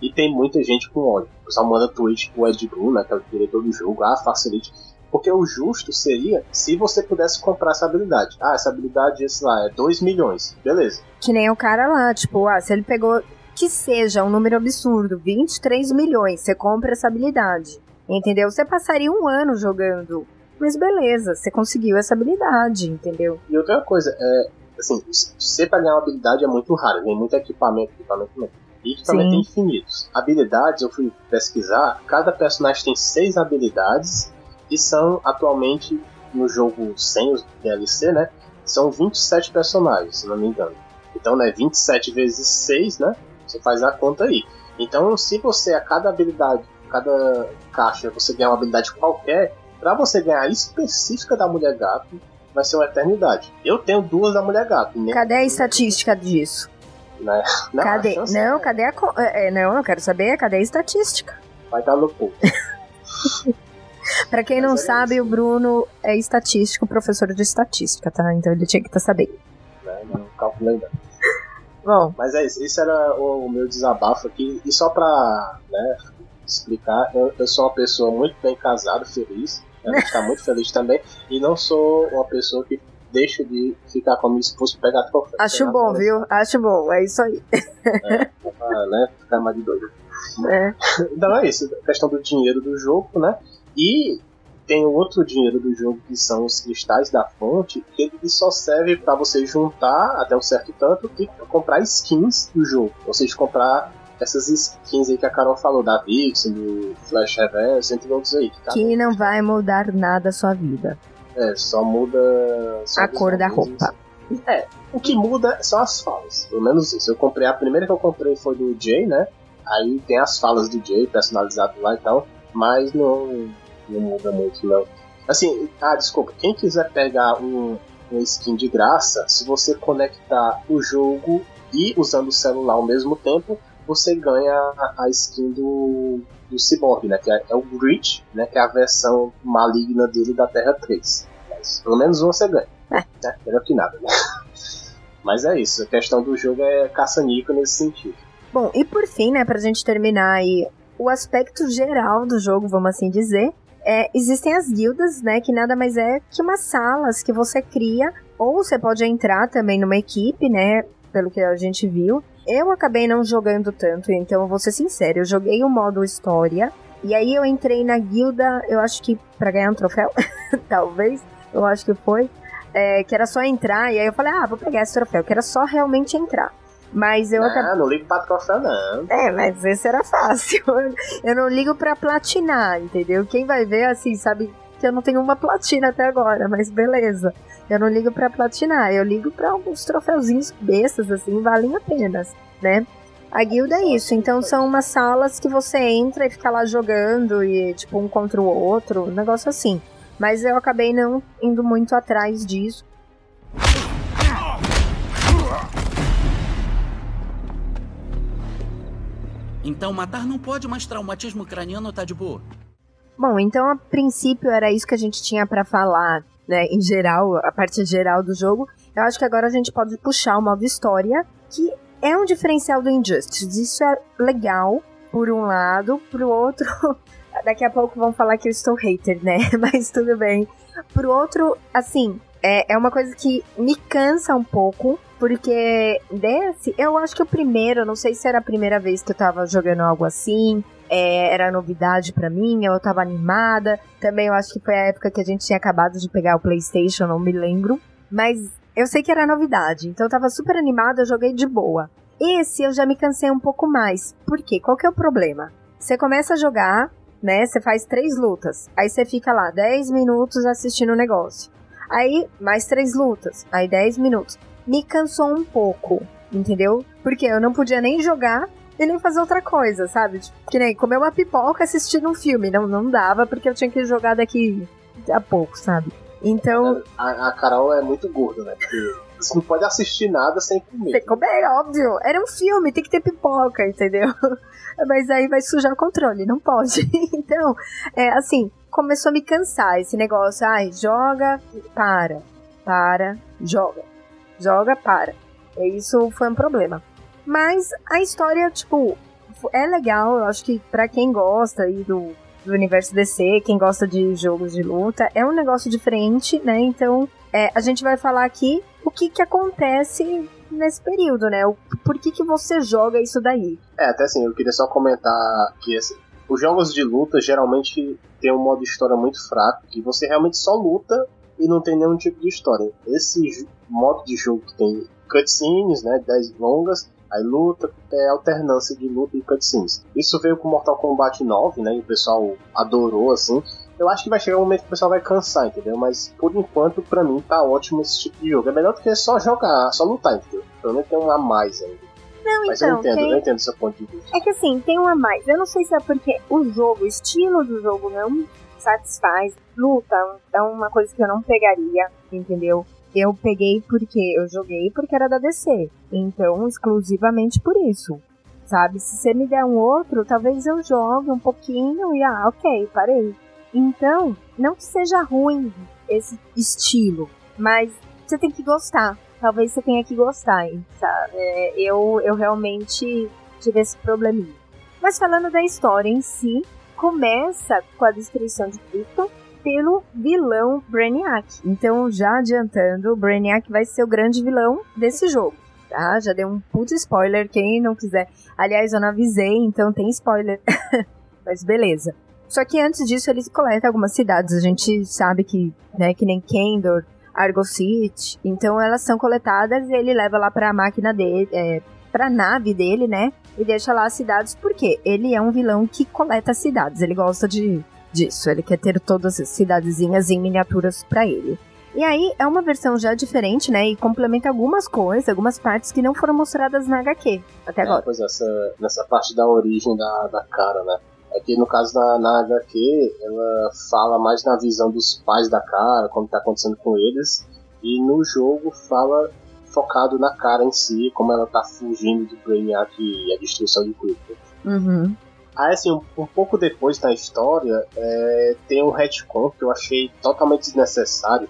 E tem muita gente com ódio. O pessoal manda tweet pro Ed Boon, né, que é o diretor do jogo, ah, facilite. Porque o justo seria se você pudesse comprar essa habilidade. Ah, essa habilidade, sei lá, é 2 milhões. Beleza. Que nem o cara lá, tipo, ah, se ele pegou que seja um número absurdo, 23 milhões, você compra essa habilidade. Entendeu? Você passaria um ano jogando mas beleza, você conseguiu essa habilidade, entendeu? E outra coisa, é, assim, você pra ganhar uma habilidade é muito raro, vem muito equipamento, equipamento mesmo. E equipamento tem infinitos. Habilidades, eu fui pesquisar, cada personagem tem seis habilidades e são atualmente no jogo sem os DLC, né? São 27 personagens, se não me engano. Então, né, 27 vezes 6, né? Você faz a conta aí. Então, se você a cada habilidade, cada caixa, você ganhar uma habilidade qualquer, para você ganhar específica da mulher gato, vai ser uma eternidade. Eu tenho duas da mulher gato. Né? Cadê a estatística disso? Né? Não, cadê? Não, é... cadê a. É, não, eu quero saber cadê a estatística. Vai dar cu. pra quem não é sabe, isso. o Bruno é estatístico, professor de estatística, tá? Então ele tinha que estar tá sabendo. Né? Não, não calculei não. Bom. Mas é isso, esse era o, o meu desabafo aqui. E só pra né, explicar, eu, eu sou uma pessoa muito bem casada, feliz. A gente tá muito feliz também. E não sou uma pessoa que deixa de ficar com a minha esposa pegar troféu. Acho pegar bom, viu? Acho bom, é isso aí. É, pra, né, ficar mais de doido. É. Então é isso, a questão do dinheiro do jogo, né? E tem outro dinheiro do jogo que são os cristais da fonte, que ele só serve para você juntar até um certo tanto e comprar skins do jogo. Ou seja, comprar essas skins aí que a Carol falou, da Vixen, do Flash Reverse, entre outros aí. Que, tá que não vai mudar nada a sua vida. É, só muda. Só a cor da roupa. É, o que muda são as falas. Pelo menos isso. Eu comprei, a primeira que eu comprei foi do Jay, né? Aí tem as falas do Jay personalizado lá e tal, mas não, não muda muito, não. Assim, ah, desculpa, quem quiser pegar um, uma skin de graça, se você conectar o jogo e usando o celular ao mesmo tempo, você ganha a, a skin do, do Cyborg, né? Que é, é o Breach, né? Que é a versão maligna dele da Terra 3. Mas pelo menos você ganha. É. Né? Melhor que nada, né? Mas é isso, a questão do jogo é caça-nico nesse sentido. Bom, e por fim, né, pra gente terminar aí, o aspecto geral do jogo, vamos assim dizer, é, existem as guildas, né, que nada mais é que umas salas que você cria, ou você pode entrar também numa equipe, né, pelo que a gente viu. Eu acabei não jogando tanto, então eu vou ser sincero, eu joguei o modo história, e aí eu entrei na guilda, eu acho que para ganhar um troféu, talvez, eu acho que foi, é, que era só entrar, e aí eu falei, ah, vou pegar esse troféu, que era só realmente entrar. Mas eu não, acabei... não ligo pra troféu, não. É, mas esse era fácil. Eu não ligo pra platinar, entendeu? Quem vai ver, assim, sabe que eu não tenho uma platina até agora, mas beleza. Eu não ligo pra platinar, eu ligo pra alguns troféuzinhos bestas, assim, valem a pena, né? A guilda é isso, então são umas salas que você entra e fica lá jogando e, tipo, um contra o outro, um negócio assim. Mas eu acabei não indo muito atrás disso. Então matar não pode, mas traumatismo craniano tá de boa. Bom, então a princípio era isso que a gente tinha para falar, né, em geral, a parte geral do jogo. Eu acho que agora a gente pode puxar o modo história, que é um diferencial do Injustice. Isso é legal, por um lado, pro outro, daqui a pouco vão falar que eu estou hater, né? Mas tudo bem. Pro outro, assim, é, é uma coisa que me cansa um pouco, porque desse, eu acho que o primeiro, não sei se era a primeira vez que eu tava jogando algo assim, é, era novidade para mim, eu tava animada. Também eu acho que foi a época que a gente tinha acabado de pegar o PlayStation, não me lembro. Mas eu sei que era novidade, então eu tava super animada, eu joguei de boa. Esse eu já me cansei um pouco mais. Por quê? Qual que é o problema? Você começa a jogar, né? Você faz três lutas. Aí você fica lá 10 minutos assistindo o negócio. Aí, mais três lutas. Aí 10 minutos me cansou um pouco, entendeu? Porque eu não podia nem jogar e nem fazer outra coisa, sabe? Tipo, que nem comer uma pipoca assistindo um filme. Não, não dava porque eu tinha que jogar daqui a pouco, sabe? Então. A, a Carol é muito gorda, né? Porque você não pode assistir nada sem comer. Sem comer, óbvio. Era um filme, tem que ter pipoca, entendeu? Mas aí vai sujar o controle, não pode. então, é assim, começou a me cansar esse negócio. Ai, joga, para, para, joga joga, para. E isso foi um problema. Mas a história, tipo, é legal. Eu acho que para quem gosta aí do, do universo DC, quem gosta de jogos de luta, é um negócio diferente, né? Então, é, a gente vai falar aqui o que que acontece nesse período, né? O, por que que você joga isso daí? É, até assim, eu queria só comentar que assim, os jogos de luta geralmente tem um modo história muito fraco, que você realmente só luta e não tem nenhum tipo de história. Esse modo de jogo que tem cutscenes, né, 10 longas, aí luta, é alternância de luta e cutscenes. Isso veio com Mortal Kombat 9, né, e o pessoal adorou, assim. Eu acho que vai chegar um momento que o pessoal vai cansar, entendeu? Mas por enquanto, pra mim, tá ótimo esse tipo de jogo. É melhor do que só jogar, só lutar, entendeu? Pelo menos tem um a mais ainda. Não, Mas então, eu entendo, tem... eu entendo seu ponto de vista. É que assim, tem um a mais. Eu não sei se é porque o jogo, o estilo do jogo não satisfaz. Luta é uma coisa que eu não pegaria, entendeu? Eu peguei porque eu joguei porque era da DC. Então, exclusivamente por isso. Sabe? Se você me der um outro, talvez eu jogue um pouquinho e ah, ok, parei. Então, não que seja ruim esse estilo, mas você tem que gostar. Talvez você tenha que gostar, sabe? É, eu, eu realmente tive esse probleminha. Mas falando da história em si, começa com a destruição de Krypton pelo vilão Brainiac. Então, já adiantando, o Brainiac vai ser o grande vilão desse jogo. Tá? Já deu um puto spoiler, quem não quiser. Aliás, eu não avisei, então tem spoiler. Mas beleza. Só que antes disso, ele coleta algumas cidades. A gente sabe que, né, que nem Kendor, Argo City. Então elas são coletadas e ele leva lá pra máquina dele, é, pra nave dele, né? e deixa lá as cidades, porque ele é um vilão que coleta cidades, ele gosta de disso, ele quer ter todas as cidadezinhas em miniaturas para ele. E aí é uma versão já diferente, né? E complementa algumas coisas, algumas partes que não foram mostradas na HQ até agora. É, pois essa, nessa parte da origem da, da cara, né? É que no caso da na HQ, ela fala mais na visão dos pais da cara, como tá acontecendo com eles. E no jogo fala focado na cara em si, como ela tá fugindo do Brainiac e a destruição de Krypton. Uhum. Aí, assim, um, pouco depois da história, é, tem um retcon que eu achei totalmente desnecessário,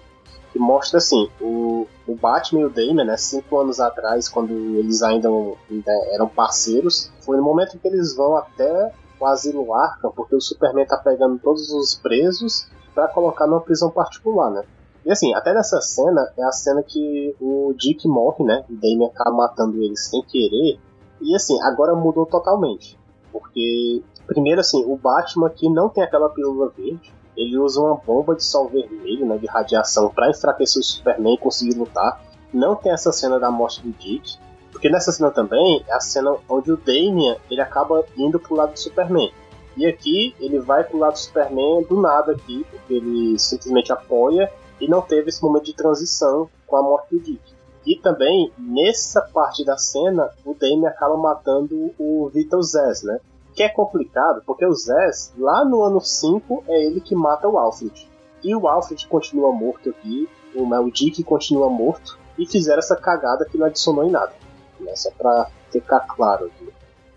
que mostra, assim, o, o Batman e o Damian, né, cinco anos atrás, quando eles ainda, ainda eram parceiros, foi no momento que eles vão até o asilo Arkham, porque o Superman tá pegando todos os presos para colocar numa prisão particular, né. E assim, até nessa cena, é a cena que o Dick morre, né, o Damian acaba matando ele sem querer, e assim, agora mudou totalmente porque, primeiro, assim, o Batman que não tem aquela pílula verde, ele usa uma bomba de sol vermelho, né, de radiação, para enfraquecer o Superman e conseguir lutar. Não tem essa cena da morte do Dick, porque nessa cena também é a cena onde o Damian ele acaba indo pro lado do Superman. E aqui ele vai pro lado do Superman do nada aqui, porque ele simplesmente apoia e não teve esse momento de transição com a morte do Dick. E também, nessa parte da cena, o Damien acaba matando o Vitor Zez, né? Que é complicado, porque o Zez, lá no ano 5, é ele que mata o Alfred. E o Alfred continua morto aqui, o Mel Dick continua morto, e fizeram essa cagada que não adicionou em nada. Né? Só pra ficar claro aqui.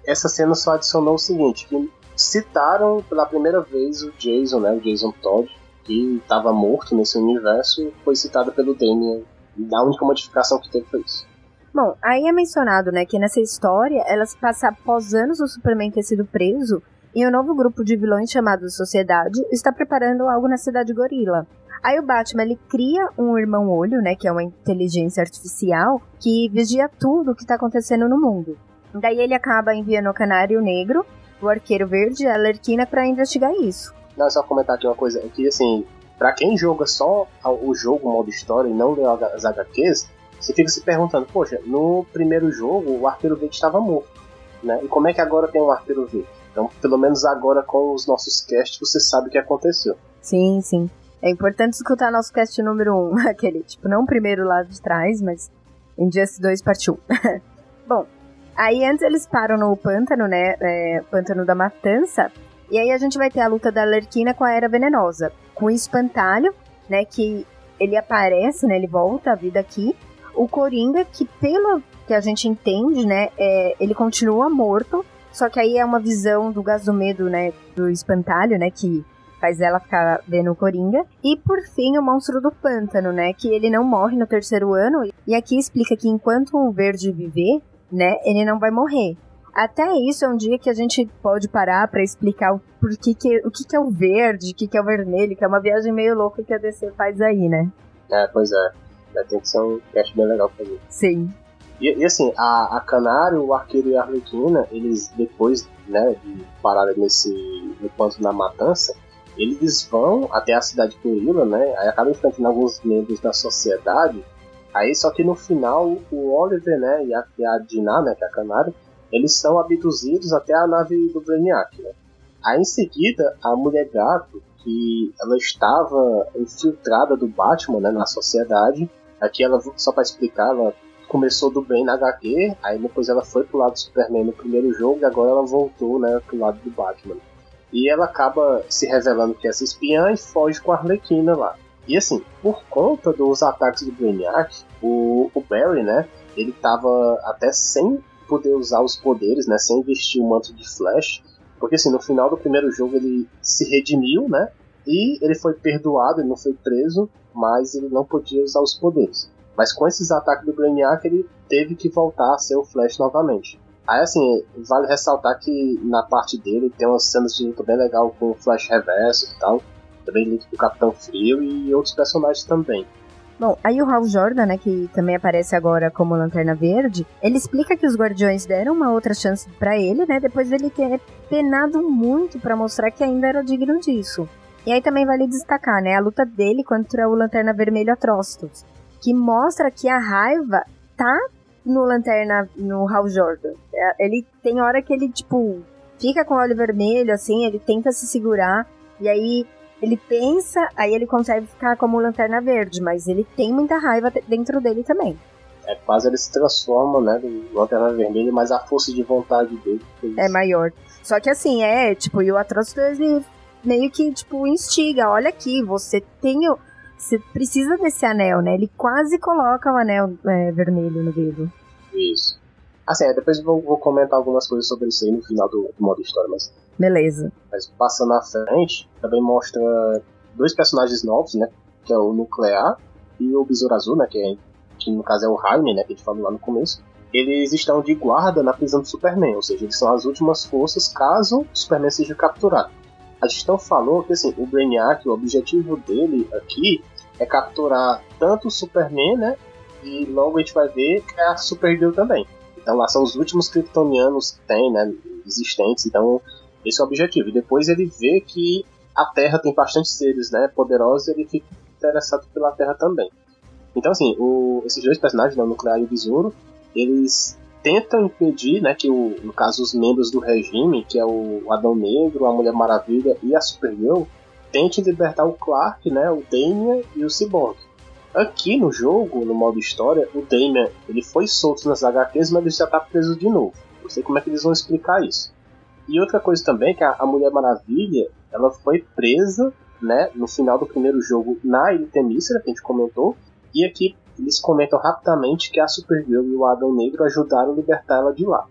Essa cena só adicionou o seguinte, que citaram pela primeira vez o Jason, né? O Jason Todd, que estava morto nesse universo, foi citado pelo Damien a única modificação que teve foi isso. Bom, aí é mencionado, né, que nessa história ela se passa após anos o Superman ter sido preso e um novo grupo de vilões chamado Sociedade está preparando algo na cidade Gorila. Aí o Batman ele cria um irmão olho, né, que é uma inteligência artificial que vigia tudo o que está acontecendo no mundo. Daí ele acaba enviando o Canário Negro, o Arqueiro Verde e a Lerquina para investigar isso. Não, só comentar aqui uma coisa, é que assim, para quem joga só o jogo, modo história, e não lê as HQs, você fica se perguntando, poxa, no primeiro jogo o Arqueiro Verde estava morto, né? E como é que agora tem um Arqueiro Verde? Então, pelo menos agora com os nossos casts, você sabe o que aconteceu. Sim, sim. É importante escutar nosso cast número 1, um, aquele, tipo, não o primeiro lá de trás, mas Injustice 2 parte 1. Bom, aí antes eles param no pântano, né, é, pântano da matança, e aí a gente vai ter a luta da Lerquina com a Era Venenosa, com o Espantalho, né, que ele aparece, né, ele volta à vida aqui. O Coringa, que pelo que a gente entende, né, é, ele continua morto, só que aí é uma visão do gás do medo, né, do Espantalho, né, que faz ela ficar vendo o Coringa. E por fim, o Monstro do Pântano, né, que ele não morre no terceiro ano, e aqui explica que enquanto o Verde viver, né, ele não vai morrer. Até isso é um dia que a gente pode parar para explicar o, por que que, o que, que é o verde, o que, que é o vermelho, que é uma viagem meio louca que a DC faz aí, né? É, pois é. Tem que ser um cast bem legal pra ver. Sim. E, e, assim, a, a Canário, o Arqueiro e a Arlequina, eles depois né, de pararem nesse enquanto na matança, eles vão até a cidade de Gorila, né? Aí acabam enfrentando alguns membros da sociedade. Aí só que no final o Oliver, né, e a, e a Dinah, né, que é a Canário, eles são abduzidos até a nave do Brainiac, né? Aí em seguida, a mulher gato, que ela estava infiltrada do Batman, né, na sociedade, aqui ela, só para explicar, ela começou do bem na HQ, aí depois ela foi pro lado do Superman no primeiro jogo e agora ela voltou, né, pro lado do Batman. E ela acaba se revelando que é essa espiã e foge com a Arlequina lá. E assim, por conta dos ataques do Brainiac, o, o Barry, né, ele tava até sem poder usar os poderes, né, sem vestir o manto de Flash, porque assim, no final do primeiro jogo ele se redimiu, né, e ele foi perdoado, ele não foi preso, mas ele não podia usar os poderes. Mas com esses ataques do Brainiac, ele teve que voltar a ser o Flash novamente. Aí assim, vale ressaltar que na parte dele tem umas cenas de luta bem legal com o Flash Reverso e tal, também luta com o Capitão Frio e outros personagens também. Bom, aí o Hal Jordan, né, que também aparece agora como Lanterna Verde, ele explica que os Guardiões deram uma outra chance para ele, né, depois dele ter penado muito para mostrar que ainda era digno disso. E aí também vale destacar, né, a luta dele contra o Lanterna Vermelho Atrostos, que mostra que a raiva tá no Lanterna, no Hal Jordan. É, ele tem hora que ele, tipo, fica com o olho vermelho, assim, ele tenta se segurar, e aí ele pensa, aí ele consegue ficar como lanterna verde, mas ele tem muita raiva dentro dele também. É quase ele se transforma, né, do lanterna vermelha, mas a força de vontade dele é maior. Só que assim, é, tipo, e o Atrocitus ele meio que, tipo, instiga, olha aqui, você tem o. Você precisa desse anel, né? Ele quase coloca o anel é, vermelho no dedo. Isso. Assim, é, depois eu vou, vou, comentar algumas coisas sobre isso aí no final do, do modo história, mas. Beleza. Mas passando à frente, também mostra dois personagens novos, né? Que é o Nuclear e o Besouro Azul, né? Que, é, que no caso é o Jaime, né? Que a gente falou lá no começo. Eles estão de guarda na prisão do Superman, ou seja, eles são as últimas forças caso o Superman seja capturado. A gestão falou que assim, o Brainiac, o objetivo dele aqui é capturar tanto o Superman, né? E logo a gente vai ver que é a Supergirl também. Então lá são os últimos kryptonianos que tem, né? Existentes. Então esse é o objetivo. E depois ele vê que a Terra tem bastante seres, né? Poderosos. Ele fica interessado pela Terra também. Então assim, o, esses dois personagens, né, o Nuclear e o Besouro, eles tentam impedir, né, que o, no caso os membros do regime, que é o Adão Negro, a Mulher Maravilha e a Supergirl, tentem libertar o Clark, né, o Damian e o Cyborg. Aqui no jogo, no modo história, o Damian ele foi solto nas HQs, mas ele já está preso de novo. Não sei como é que eles vão explicar isso. E outra coisa também que a, Mulher Maravilha, ela foi presa, né, no final do primeiro jogo na Ilha Temícera, que a gente comentou, e aqui eles comentam rapidamente que a Supergirl e o Adão Negro ajudaram a libertar ela de lá.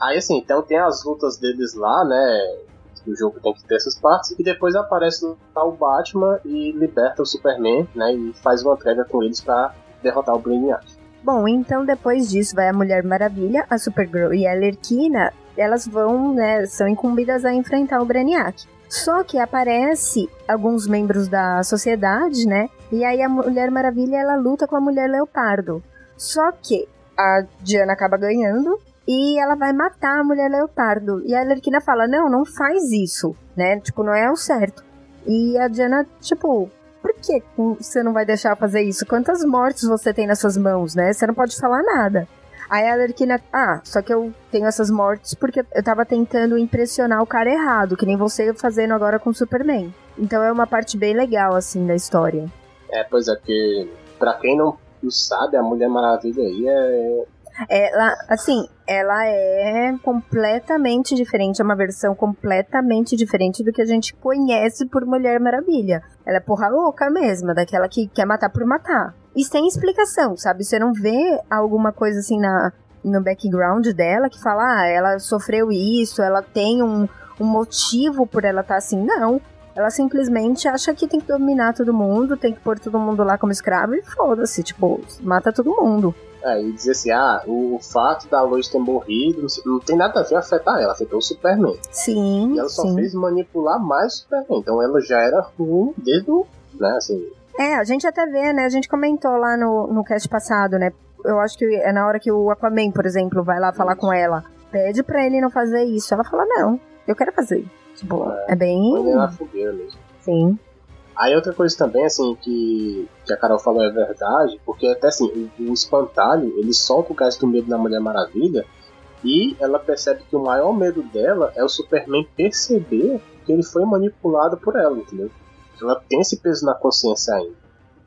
Aí assim, então tem as lutas deles lá, né? O jogo tem que ter essas partes, e depois aparece o Batman e liberta o Superman, né? E faz uma entrega com eles para derrotar o Brainiac. Bom, então depois disso vai a Mulher Maravilha, a Supergirl e a Lerquina, elas vão, né, são incumbidas a enfrentar o Brainiac. Só que aparece alguns membros da sociedade, né? E aí a Mulher Maravilha ela luta com a Mulher Leopardo. Só que a Diana acaba ganhando e ela vai matar a Mulher Leopardo. E a Lerquina fala: "Não, não faz isso", né? Tipo, não é o certo. E a Diana, tipo, por que você não vai deixar fazer isso? Quantas mortes você tem nas suas mãos, né? Você não pode falar nada. Aí a Arlequina, ah, só que eu tenho essas mortes porque eu tava tentando impressionar o cara errado, que nem você fazendo agora com o Superman. Então é uma parte bem legal, assim, da história. É, pois é, que pra quem não sabe, a Mulher Maravilha aí é. Ela, assim, ela é completamente diferente, é uma versão completamente diferente do que a gente conhece por Mulher Maravilha. Ela é porra louca mesmo, daquela que quer matar por matar. E sem explicação, sabe? Você não vê alguma coisa assim na, no background dela que fala, ah, ela sofreu isso, ela tem um, um motivo por ela estar tá assim. Não. Ela simplesmente acha que tem que dominar todo mundo, tem que pôr todo mundo lá como escravo e foda-se, tipo, mata todo mundo. É, e dizer assim, ah, o, fato da Lois ter morrido não, não, tem nada a ver afetar ela, afetou o Superman. Sim. E ela só sim. fez manipular mais o Superman. Então ela já era ruim desde o. Né, assim, é, a gente até vê, né? A gente comentou lá no, no cast passado, né? Eu acho que é na hora que o Aquaman, por exemplo, vai lá falar com ela, pede pra ele não fazer isso. Ela fala, não, eu quero fazer. Tipo, é, é bem. mesmo. Sim. Aí outra coisa também, assim, que, que a Carol falou é verdade, porque até assim, o, o espantalho, ele solta o gás do medo na Mulher Maravilha e ela percebe que o maior medo dela é o Superman perceber que ele foi manipulado por ela, entendeu? Ela tem esse peso na consciência ainda.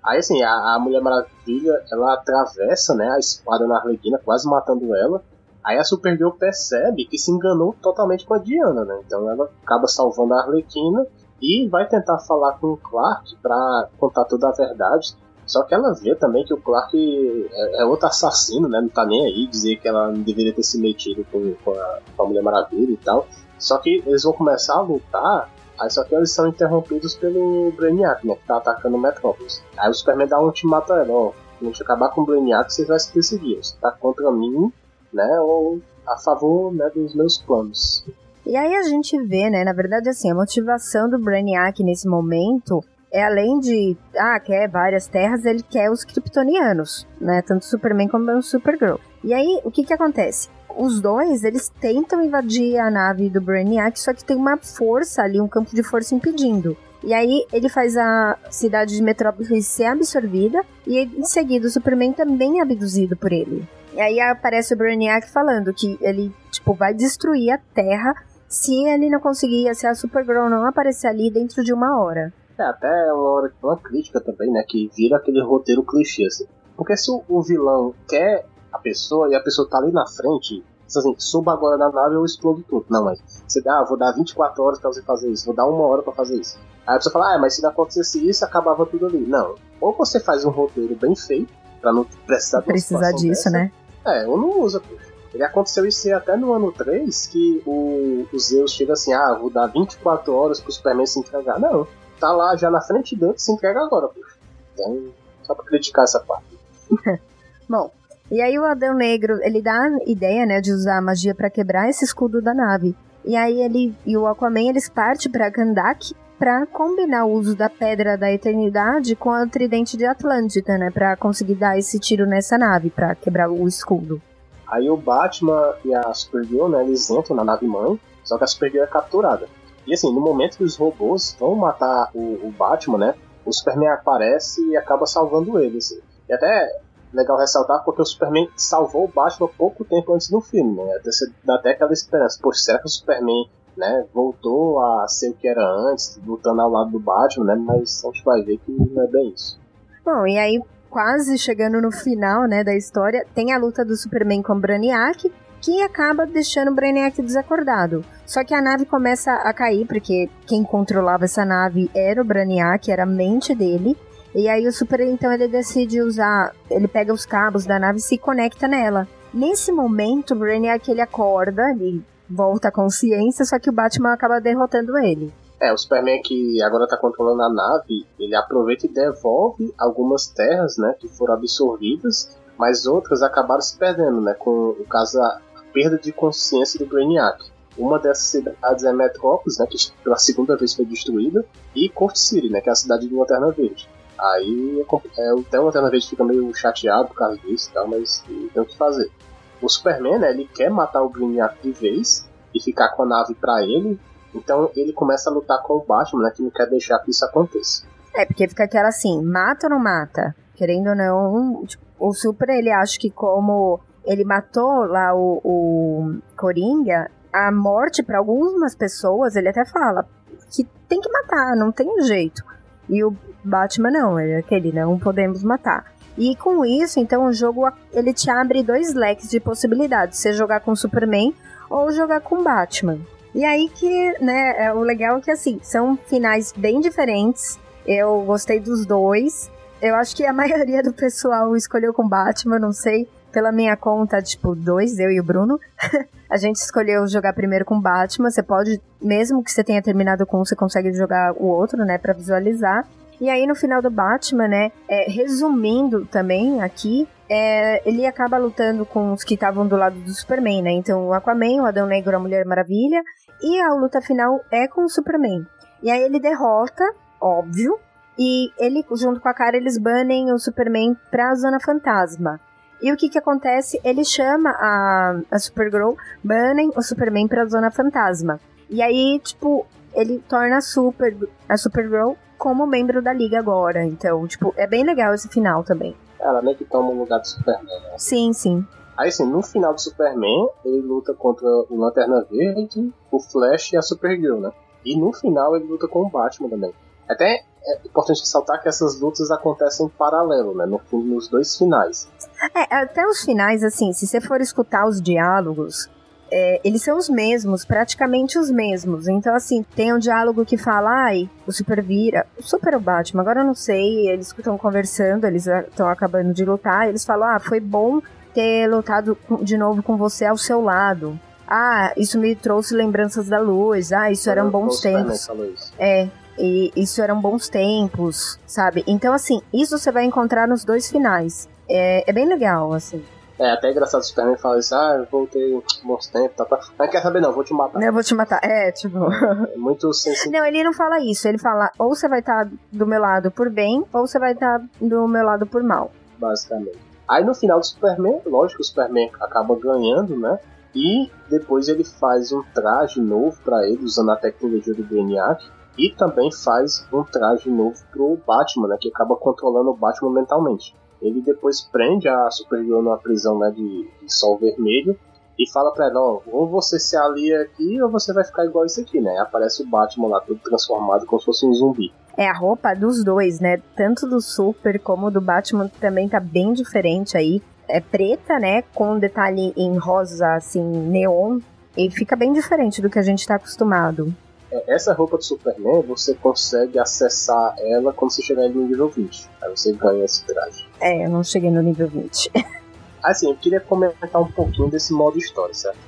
Aí assim, a, a Mulher Maravilha, ela atravessa, né, a espada na Arlequina, quase matando ela. Aí a Supergirl percebe que se enganou totalmente com a Diana, né? Então ela acaba salvando a Arlequina e vai tentar falar com o Clark para contar toda a verdade. Só que ela vê também que o Clark é, é, outro assassino, né? Não tá nem aí dizer que ela não deveria ter se metido com, com, a, com a Mulher Maravilha e tal. Só que eles vão começar a lutar Aí só que eles são interrompidos pelo Brainiac, né? Que tá atacando o Metrópolis. Aí o Superman dá um ultimato a ela, ó. A gente acabar com o Brainiac, vocês vão se decidir. Você tá contra mim, né? Ou a favor né, dos meus planos. E aí a gente vê, né? Na verdade, assim, a motivação do Brainiac nesse momento é além de, ah, quer várias terras, ele quer os kryptonianos, né? Tanto Superman como o Supergirl. E aí, o que que acontece? Os dois, eles tentam invadir a nave do Brainiac, só que tem uma força ali, um campo de força impedindo. E aí ele faz a cidade de Metrópolis ser absorvida e em seguida o Superman também é abduzido por ele. E aí aparece o Brainiac falando que ele, tipo, vai destruir a Terra se ele não conseguir, se a Supergirl não aparecer ali dentro de uma hora. É, até uma, hora, uma crítica também, né? Que vira aquele roteiro clichê, assim. Porque se o vilão quer a pessoa e a pessoa tá ali na frente, assim, suba agora na nave eu explodo tudo. Não, mas você dá, ah, vou dar 24 horas pra você fazer isso, vou dar uma hora para fazer isso. Aí a pessoa fala, ah, mas se não acontecesse isso, acabava tudo ali. Não. Ou você faz um roteiro bem feito, pra não precisar Precisar disso, dessa, né? É, ou não usa, poxa. Ele aconteceu isso até no ano 3, que o, o Zeus chega assim, ah, vou dar 24 horas pro Superman se entregar. Não, tá lá já na frente dele, se entrega agora, poxa. Então, só pra criticar essa parte. Bom, e aí o Adão Negro, ele dá a ideia, né, de usar a magia para quebrar esse escudo da nave. E aí ele e o Aquaman, eles partem para Gandak para combinar o uso da Pedra da Eternidade com a Tridente de Atlântida, né, para conseguir dar esse tiro nessa nave para quebrar o escudo. Aí o Batman e a Supergirl, né, eles entram na nave mãe, só que a Supergirl é capturada. E assim, no momento que os robôs vão matar o, o Batman, né, o Superman aparece e acaba salvando ele, assim. E até legal ressaltar porque o Superman salvou o Batman pouco tempo antes do filme, né? Até, dá até aquela esperança. Poxa, será que o Superman né, voltou a ser o que era antes, lutando ao lado do Batman, né? Mas a gente vai ver que não é bem isso. Bom, e aí quase chegando no final, né, da história, tem a luta do Superman com o Brainiac, que acaba deixando o Brainiac desacordado. Só que a nave começa a cair, porque quem controlava essa nave era o Brainiac, era a mente dele. E aí o Super, então, ele decide usar, ele pega os cabos da nave e se conecta nela. Nesse momento, o Brainiac, ele acorda, ele volta à consciência, só que o Batman acaba derrotando ele. É, o Superman que agora tá controlando a nave, ele aproveita e devolve algumas terras, né, que foram absorvidas, mas outras acabaram se perdendo, né, com o caso da perda de consciência do Brainiac. Uma dessas cidades é Metrópolis, né, que pela segunda vez foi destruída, e Court City, né, que é a cidade de Lanterna Verde. Aí é, até o Lanterna Verde fica meio chateado por causa disso e tal, mas tem o que fazer. O Superman, né, ele quer matar o Brainiac de vez e ficar com a nave para ele, então ele começa a lutar com o Batman, né? Que não quer deixar que isso aconteça. É, porque fica aquela assim, mata ou não mata? Querendo ou não, tipo, o Super, ele acha que como ele matou lá o, o Coringa, a morte para algumas pessoas, ele até fala que tem que matar, não tem jeito. E o Batman não, é aquele, não podemos matar. E com isso, então, o jogo ele te abre dois leques de possibilidades. Você jogar com Superman ou jogar com Batman. E aí que, né, é, o legal é que, assim, são finais bem diferentes. Eu gostei dos dois. Eu acho que a maioria do pessoal escolheu com Batman, não sei. Pela minha conta, tipo, dois, eu e o Bruno. a gente escolheu jogar primeiro com Batman. Você pode, mesmo que você tenha terminado com um, você consegue jogar o outro, né, para visualizar. E aí, no final do Batman, né, é, resumindo também aqui, é, ele acaba lutando com os que estavam do lado do Superman, né? Então, o Aquaman, o Adão Negro, a Mulher Maravilha e a luta final é com o Superman. E aí ele derrota, óbvio, e ele, junto com a cara, eles banem o Superman pra Zona Fantasma. E o que que acontece? Ele chama a, a Supergirl, banem o Superman pra Zona Fantasma. E aí, tipo, ele torna a, Super, a Supergirl como membro da Liga agora. Então, tipo, é bem legal esse final também. Ela meio que toma o lugar do Superman, né? Sim, sim. Aí, assim, no final do Superman, ele luta contra o Lanterna Verde, o Flash e a Supergirl, né? E no final ele luta com o Batman também. Até é importante ressaltar que essas lutas acontecem em paralelo, né? No, nos dois finais. É, até os finais, assim, se você for escutar os diálogos, é, eles são os mesmos, praticamente os mesmos. Então, assim, tem um diálogo que fala, ai, o Super vira, o Super o Batman, agora eu não sei, eles estão conversando, eles estão acabando de lutar, eles falam, ah, foi bom ter lutado de novo com você ao seu lado. Ah, isso me trouxe lembranças da luz. Ah, isso eram bons tempos. É, e isso eram bons tempos, sabe? Então, assim, isso você vai encontrar nos dois finais. É, é bem legal, assim. É até engraçado o Superman falar isso, ah, eu voltei bons tempos, tá, tá. Mas quer saber, não, vou te matar. Não, eu vou te matar. É, tipo. É muito sensível. Não, ele não fala isso. Ele fala, ou você vai estar tá do meu lado por bem, ou você vai estar tá do meu lado por mal. Basicamente. Aí no final do Superman, lógico, o Superman acaba ganhando, né? E depois ele faz um traje novo para ele, usando a tecnologia do Brainiac. E também faz um traje novo pro Batman, né? Que acaba controlando o Batman mentalmente. Ele depois prende a Supergirl numa prisão né, de, de sol vermelho. e fala pra ela, ó, ou você se alia aqui ou você vai ficar igual isso aqui, né? Aparece o Batman lá todo transformado como se fosse um zumbi. É, a roupa dos dois, né? Tanto do Super como do Batman também tá bem diferente aí. É preta, né? Com um detalhe em rosa, assim, neon. E fica bem diferente do que a gente tá acostumado. É, essa roupa do Superman, você consegue acessar ela quando você chegar no nível 20. Aí você ganha esse traje. É, eu não cheguei no nível 20. Assim, eu queria comentar um pouquinho desse modo história, certo?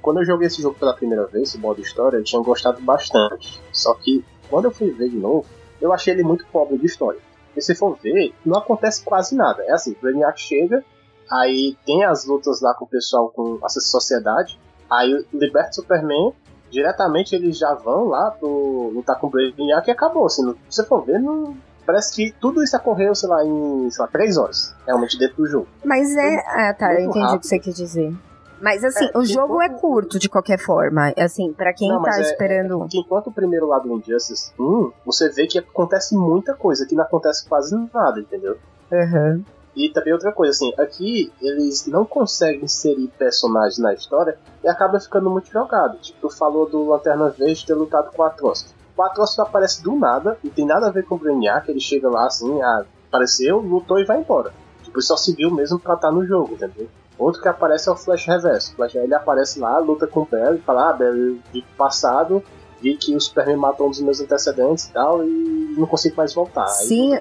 Quando eu joguei esse jogo pela primeira vez, esse modo história, eu tinha gostado bastante. Só que, quando eu fui ver de novo, eu achei ele muito pobre de história. E se for ver, não acontece quase nada. É assim, o Brainiac chega, aí tem as lutas lá com o pessoal, com a sociedade, aí liberta o Superman, diretamente eles já vão lá pro lutar com o Brainiac e acabou. Assim, se você for ver, não, parece que tudo isso ocorreu, sei lá, em sei lá, 3 horas, realmente dentro do jogo. Mas é. Ah, tá, eu entendi rápido. o que você quer dizer. Mas assim, é, o jogo enquanto... é curto de qualquer forma. Assim, para quem não, tá é, esperando. É, enquanto o primeiro lado do Injustice 1, você vê que acontece muita coisa, que não acontece quase nada, entendeu? Uhum. E também outra coisa, assim, aqui eles não conseguem inserir personagens na história e acaba ficando muito jogado. Tipo, tu falou do Lanterna Verde ter lutado com a Atroz. O Atroz aparece do nada, e tem nada a ver com o Brainiac, ele chega lá assim, ah, apareceu, lutou e vai embora. Tipo, só se viu mesmo pra estar tá no jogo, entendeu? Outro que aparece é o Flash Reverso. Flash, ele aparece lá, luta com o Barry, fala, ah, Barry, passado, vi que o Superman matou um dos meus antecedentes e tal, e não consigo mais voltar. Sim,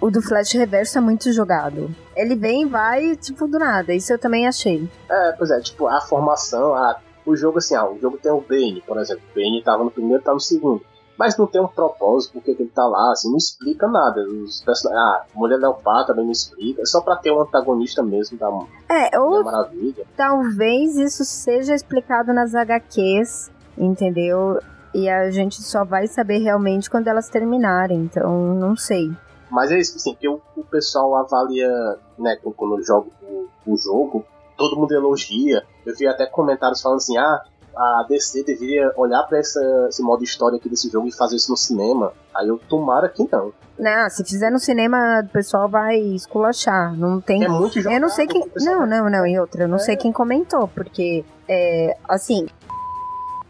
o do Flash Reverso é muito jogado. Ele vem e vai, tipo, do nada. Isso eu também achei. É, pois é, tipo, a formação, a, o jogo assim, ah, o jogo tem o Bane, por exemplo. O Bane tava no primeiro, tá no segundo mas não tem um propósito porque ele tá lá, assim, não explica nada. Os personagens, ah, Mulher Leopardo também não explica, é só pra ter um antagonista mesmo da, é, ou da Maravilha. Talvez isso seja explicado nas HQs, entendeu? E a gente só vai saber realmente quando elas terminarem, então não sei. Mas é isso, assim, que o, o pessoal avalia, né, quando joga o, o jogo, todo mundo elogia. Eu vi até comentários falando assim, ah, a DC deveria olhar para esse modo história aqui desse jogo e fazer isso no cinema. Aí eu tomara que não. Não, se fizer no cinema, o pessoal vai esculachar. Não tem. É muito jogado, Eu não sei quem. Não, não, não. E outra, eu não é. sei quem comentou, porque. É, assim.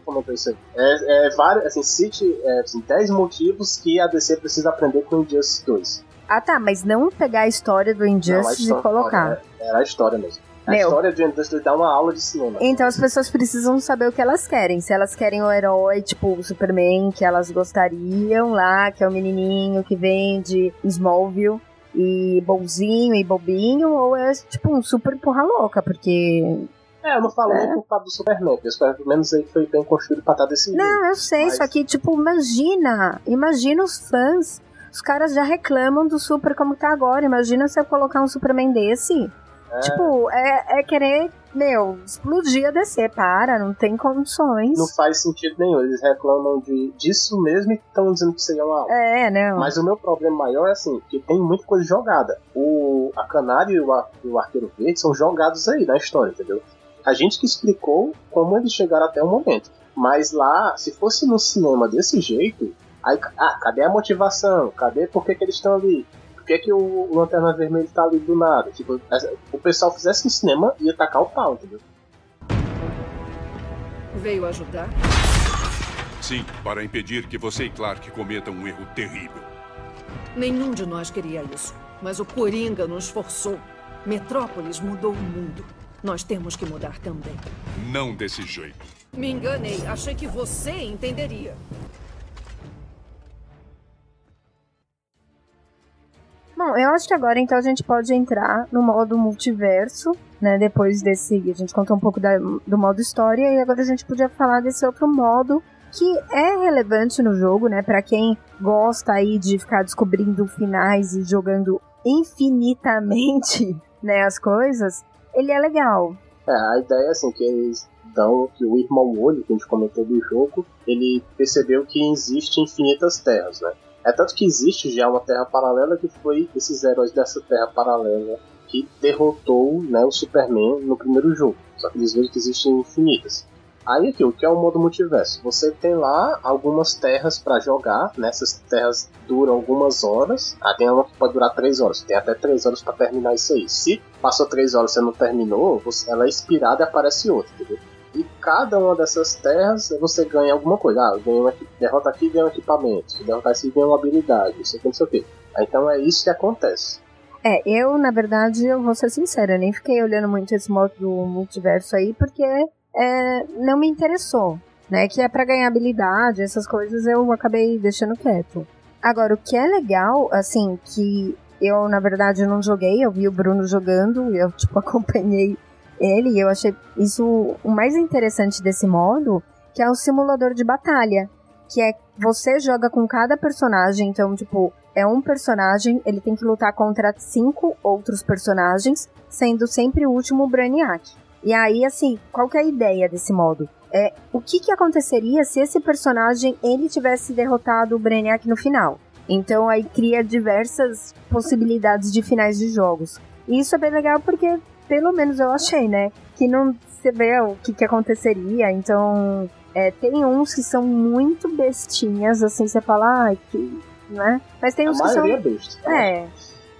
Comentou isso aí. É, é vários, assim, cite é, assim, 10 motivos que a DC precisa aprender com o Injustice 2. Ah, tá, mas não pegar a história do Injustice não, história, e colocar. É, era a história mesmo. A Meu, história de Industry dá uma aula de cinema. Então as pessoas precisam saber o que elas querem. Se elas querem o herói, tipo o Superman, que elas gostariam lá, que é o menininho que vem de Smallville e bonzinho e bobinho, ou é tipo um super porra louca, porque é, eu não falo é. nem por causa do Superman, porque pelo menos aí foi bem construído pra estar desse Não, jeito. Eu sei, mas... só que, tipo, imagina, imagina os fãs, os caras já reclamam do Super como tá agora, imagina se eu colocar um Superman desse, é. Tipo, é, é querer, meu, explodir a DC, para, não tem condições. Não faz sentido nenhum, eles reclamam de, disso mesmo e estão dizendo que seria uma É, não. Mas o meu problema maior é assim, que tem muita coisa jogada. O, a Canário e o, o Arqueiro Verde são jogados aí na história, entendeu? A gente que explicou como eles chegaram até o momento. Mas lá, se fosse no cinema desse jeito, aí, ah, cadê a motivação? Cadê por que, que eles estão ali? por que, que o Lanterna Vermelha tá ali do nada? Tipo, o pessoal fizesse no cinema ia tacar o pau, entendeu? Veio ajudar? Sim, para impedir que você e Clark cometam um erro terrível. Nenhum de nós queria isso. Mas o Coringa nos forçou. Metrópolis mudou o mundo. Nós temos que mudar também. Não desse jeito. Me enganei. Achei que você entenderia. Bom, eu acho que agora então a gente pode entrar no modo multiverso, né? Depois desse. A gente contou um pouco da, do modo história e agora a gente podia falar desse outro modo que é relevante no jogo, né? Para quem gosta aí de ficar descobrindo finais e jogando infinitamente, né, as coisas, ele é legal. É, a ideia é assim que eles dão que o irmão olho que a gente comentou do jogo, ele percebeu que existe infinitas terras, né? É tanto que existe já uma Terra paralela que foi esses heróis dessa Terra paralela que derrotou né, o Superman no primeiro jogo. Só que eles veem que existem infinitas. Aí aqui, o que é o modo multiverso? Você tem lá algumas terras para jogar, nessas terras duram algumas horas. Ah, tem uma que pode durar 3 horas, tem até 3 horas para terminar isso aí. Se passou 3 horas e você não terminou, você, ela é expirada e aparece outra, entendeu? E cada uma dessas terras você ganha alguma coisa. Ah, ganha uma, derrota aqui ganha um equipamento. Se derrotar aqui ganha uma habilidade. Isso aqui não sei o quê. Então é isso que acontece. É, eu, na verdade, eu vou ser sincera, eu nem fiquei olhando muito esse modo do multiverso aí, porque é, não me interessou, né? Que é para ganhar habilidade, essas coisas eu acabei deixando quieto. Agora, o que é legal, assim, que eu, na verdade, não joguei, eu vi o Bruno jogando, eu, tipo, acompanhei ele, e eu achei isso o mais interessante desse modo, que é o simulador de batalha, que é você joga com cada personagem, então, tipo, é um personagem, ele tem que lutar contra cinco outros personagens, sendo sempre o último Brainiac. E aí, assim, qual que é a ideia desse modo? É, o que, que aconteceria se esse personagem ele tivesse derrotado o Brainiac no final? Então aí cria diversas possibilidades de finais de jogos. E isso é bem legal porque, pelo menos eu achei, né? Que não se vê o que, que aconteceria. Então, é, tem uns que são muito bestinhas, assim, você fala, ah, que né? Mas tem uns a que são. É, besta, é.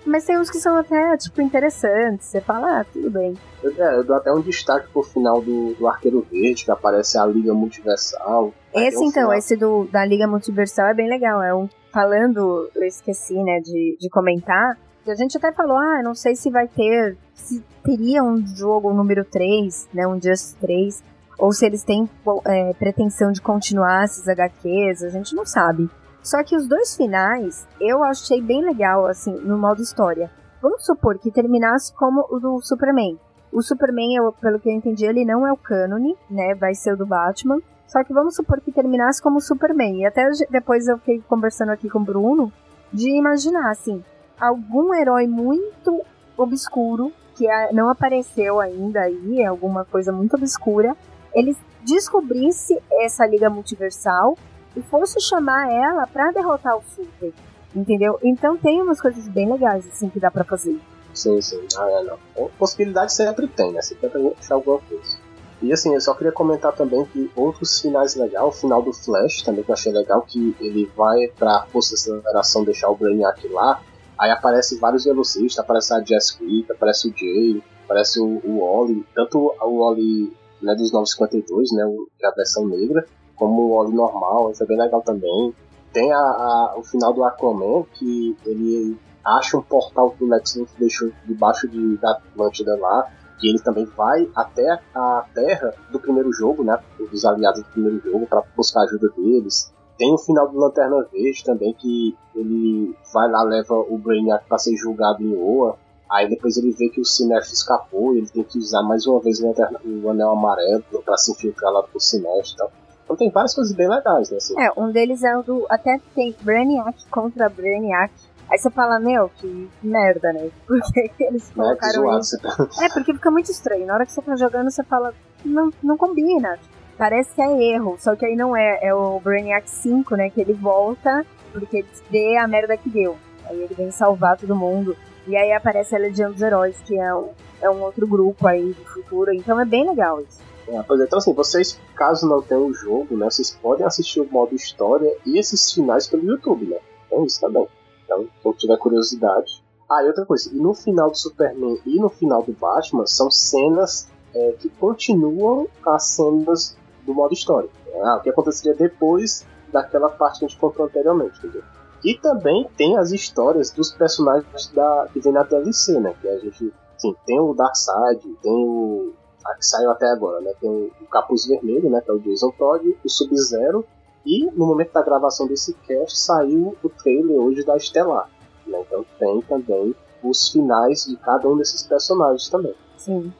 Mas tem uns que são até, tipo, interessantes. Você fala, ah, tudo bem. Eu, é, eu dou até um destaque pro final do, do Arqueiro Verde, que aparece a Liga Multiversal. Esse, um então, final... esse do, da Liga Multiversal é bem legal. É um. Falando, eu esqueci, né, de, de comentar. A gente até falou, ah, não sei se vai ter. Se teria um jogo número 3, né? Um Just 3. Ou se eles têm é, pretensão de continuar esses HQs, a gente não sabe. Só que os dois finais eu achei bem legal, assim, no modo história. Vamos supor que terminasse como o do Superman. O Superman, eu, pelo que eu entendi, ele não é o cânone, né? Vai ser o do Batman. Só que vamos supor que terminasse como o Superman. E até depois eu fiquei conversando aqui com o Bruno de imaginar, assim, algum herói muito obscuro que não apareceu ainda aí, alguma coisa muito obscura, ele descobrisse essa liga multiversal e fosse chamar ela para derrotar o Super. Entendeu? Então tem umas coisas bem legais assim que dá para fazer. Sim, sim. Ah, é, não. Possibilidade sempre tem, né? Você tenta achar alguma coisa. E assim, eu só queria comentar também que outros finais legais, o final do Flash também que eu achei legal, que ele vai pra força de aceleração deixar o Brainiac lá, aí aparece vários velocistas, aparece a Jess aparece o Jay, aparece o, o Oli, tanto o Oli né, dos 952, né, que é a versão negra, como o óleo normal, isso é bem legal também. Tem a, a, o final do Aquaman, que ele acha um portal que o Lex Luthor deixou debaixo de, da Atlântida lá, que ele também vai até a Terra do primeiro jogo, né, dos aliados do primeiro jogo, para buscar a ajuda deles. Tem o final do Lanterna Verde também, que ele vai lá, leva o Brainiac para ser julgado em Oa. Aí depois ele vê que o Sinestro escapou e ele tem que usar mais uma vez o, Lanterna, o Anel Amarelo para se infiltrar lá pro Sinestro e tal. Então tem várias coisas bem legais, né? Assim. É, um deles é o do. Até tem Brainiac contra Brainiac. Aí você fala, meu, que merda, né? Por que, eles é, colocaram é, isso? Tá... É, porque fica muito estranho. Na hora que você tá jogando, você fala, não, não combina. Parece que é erro, só que aí não é. É o Brainiac 5, né? Que ele volta porque ele vê a merda que deu. Aí ele vem salvar todo mundo. E aí aparece a Legião dos Heróis, que é um, é um outro grupo aí do futuro. Então é bem legal isso. É, pois é, então assim, vocês, caso não tenham o jogo, né, vocês podem assistir o modo história e esses finais pelo YouTube, né? Tem isso também. Então, quem tiver curiosidade. Ah, e outra coisa, e no final do Superman e no final do Batman são cenas é, que continuam as cenas do modo história. Ah, o que aconteceria depois daquela parte que a gente contou anteriormente, entendeu? E também tem as histórias dos personagens da, que vem na DLC, né? Que a gente, assim, tem o Darkseid, tem o a que saiu até agora, né? Tem o Capuz Vermelho, né? Que é o Jason Todd, o Sub-Zero, e no momento da gravação desse cast saiu o trailer hoje da Estelar. Né? Então tem também os finais de cada um desses personagens também. Sim.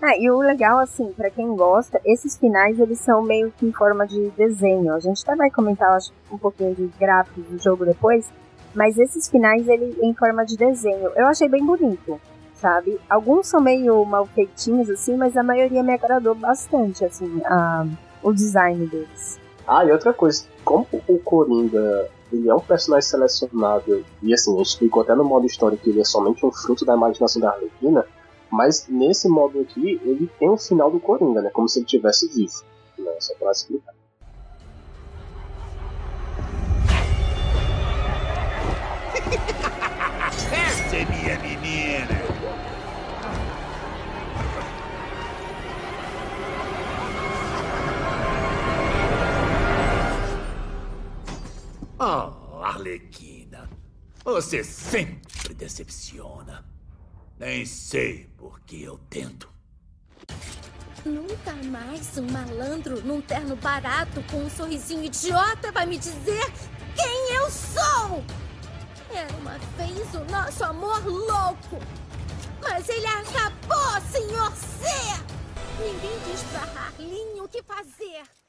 Ah, e o legal, assim, para quem gosta, esses finais eles são meio que em forma de desenho. A gente até vai comentar, acho, um pouquinho de gráficos do jogo depois, mas esses finais ele em forma de desenho. Eu achei bem bonito sabe? Alguns são meio mal feitinhos, assim, mas a maioria me agradou bastante, assim, a, o design deles. Ah, e outra coisa, como o Coringa ele é um personagem selecionável, e assim, a gente explicou até no modo história que ele é somente um fruto da imaginação da Arlequina, mas nesse modo aqui, ele tem o final do Coringa, né? Como se ele tivesse vivo. Né? Só pra explicar. Essa é minha menina! Oh, Arlequina, você sempre decepciona. Nem sei por que eu tento. Nunca mais um malandro num terno barato com um sorrisinho idiota vai me dizer quem eu sou! Era uma vez o nosso amor louco! Mas ele acabou, senhor C! Ninguém diz pra Harlin o que fazer.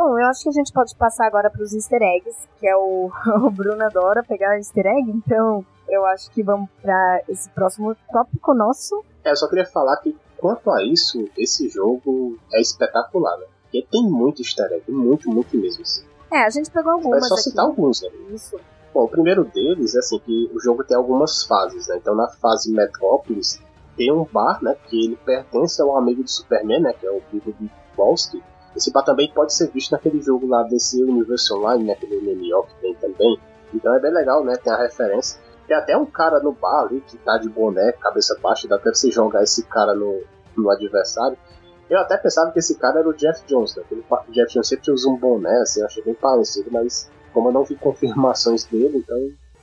Bom, eu acho que a gente pode passar agora para os easter eggs, que é o, o Bruno adora pegar easter egg, então eu acho que vamos para esse próximo tópico nosso. É, eu só queria falar que quanto a isso, esse jogo é espetacular, né? Porque tem muito easter egg, muito, muito mesmo. Assim. É, a gente pegou algumas. É só aqui. citar alguns, né? Isso. Bom, o primeiro deles é assim que o jogo tem algumas fases, né? Então na fase Metrópolis tem um bar, né? Que ele pertence ao amigo do Superman, né? Que é o Vivo de Boston. Esse bar também pode ser visto naquele jogo lá desse Universo Online, né? Aquele MMO que tem também. Então é bem legal, né? Tem a referência. Tem até um cara no bar ali que tá de boné, cabeça baixa, dá até pra você jogar esse cara no, no adversário. Eu até pensava que esse cara era o Jeff Jones, né? Aquele Jeff Jones sempre usa um boné, assim, eu achei bem parecido, mas como eu não vi confirmações dele, então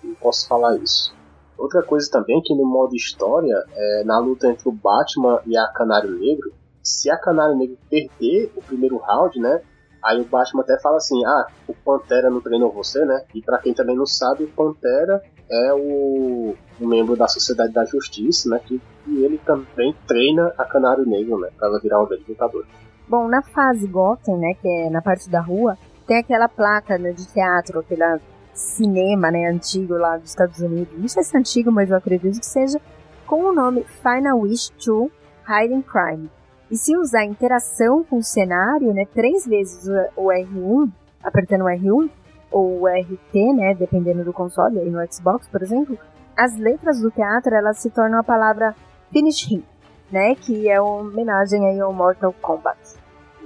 não posso falar isso. Outra coisa também que no modo história, é, na luta entre o Batman e a Canário Negro, se a Canário Negro perder o primeiro round, né? Aí o Batman até fala assim: ah, o Pantera não treinou você, né? E para quem também não sabe, o Pantera é o, membro da Sociedade da Justiça, né? Que, e ele também treina a Canário Negro, né? Pra ela virar uma grande lutadora. Bom, na fase Gotham, né, que é na parte da rua, tem aquela placa né, de teatro, aquele cinema, né, antigo lá dos Estados Unidos. Não sei se é antigo, mas eu acredito que seja com o nome Final Wish 2 Hiding Crime. E se usar interação com o cenário, né, três vezes o R1, apertando o R1, ou o RT, né, dependendo do console, aí no Xbox, por exemplo, as letras do teatro, elas se tornam a palavra Finish Him, né, que é uma homenagem aí ao Mortal Kombat.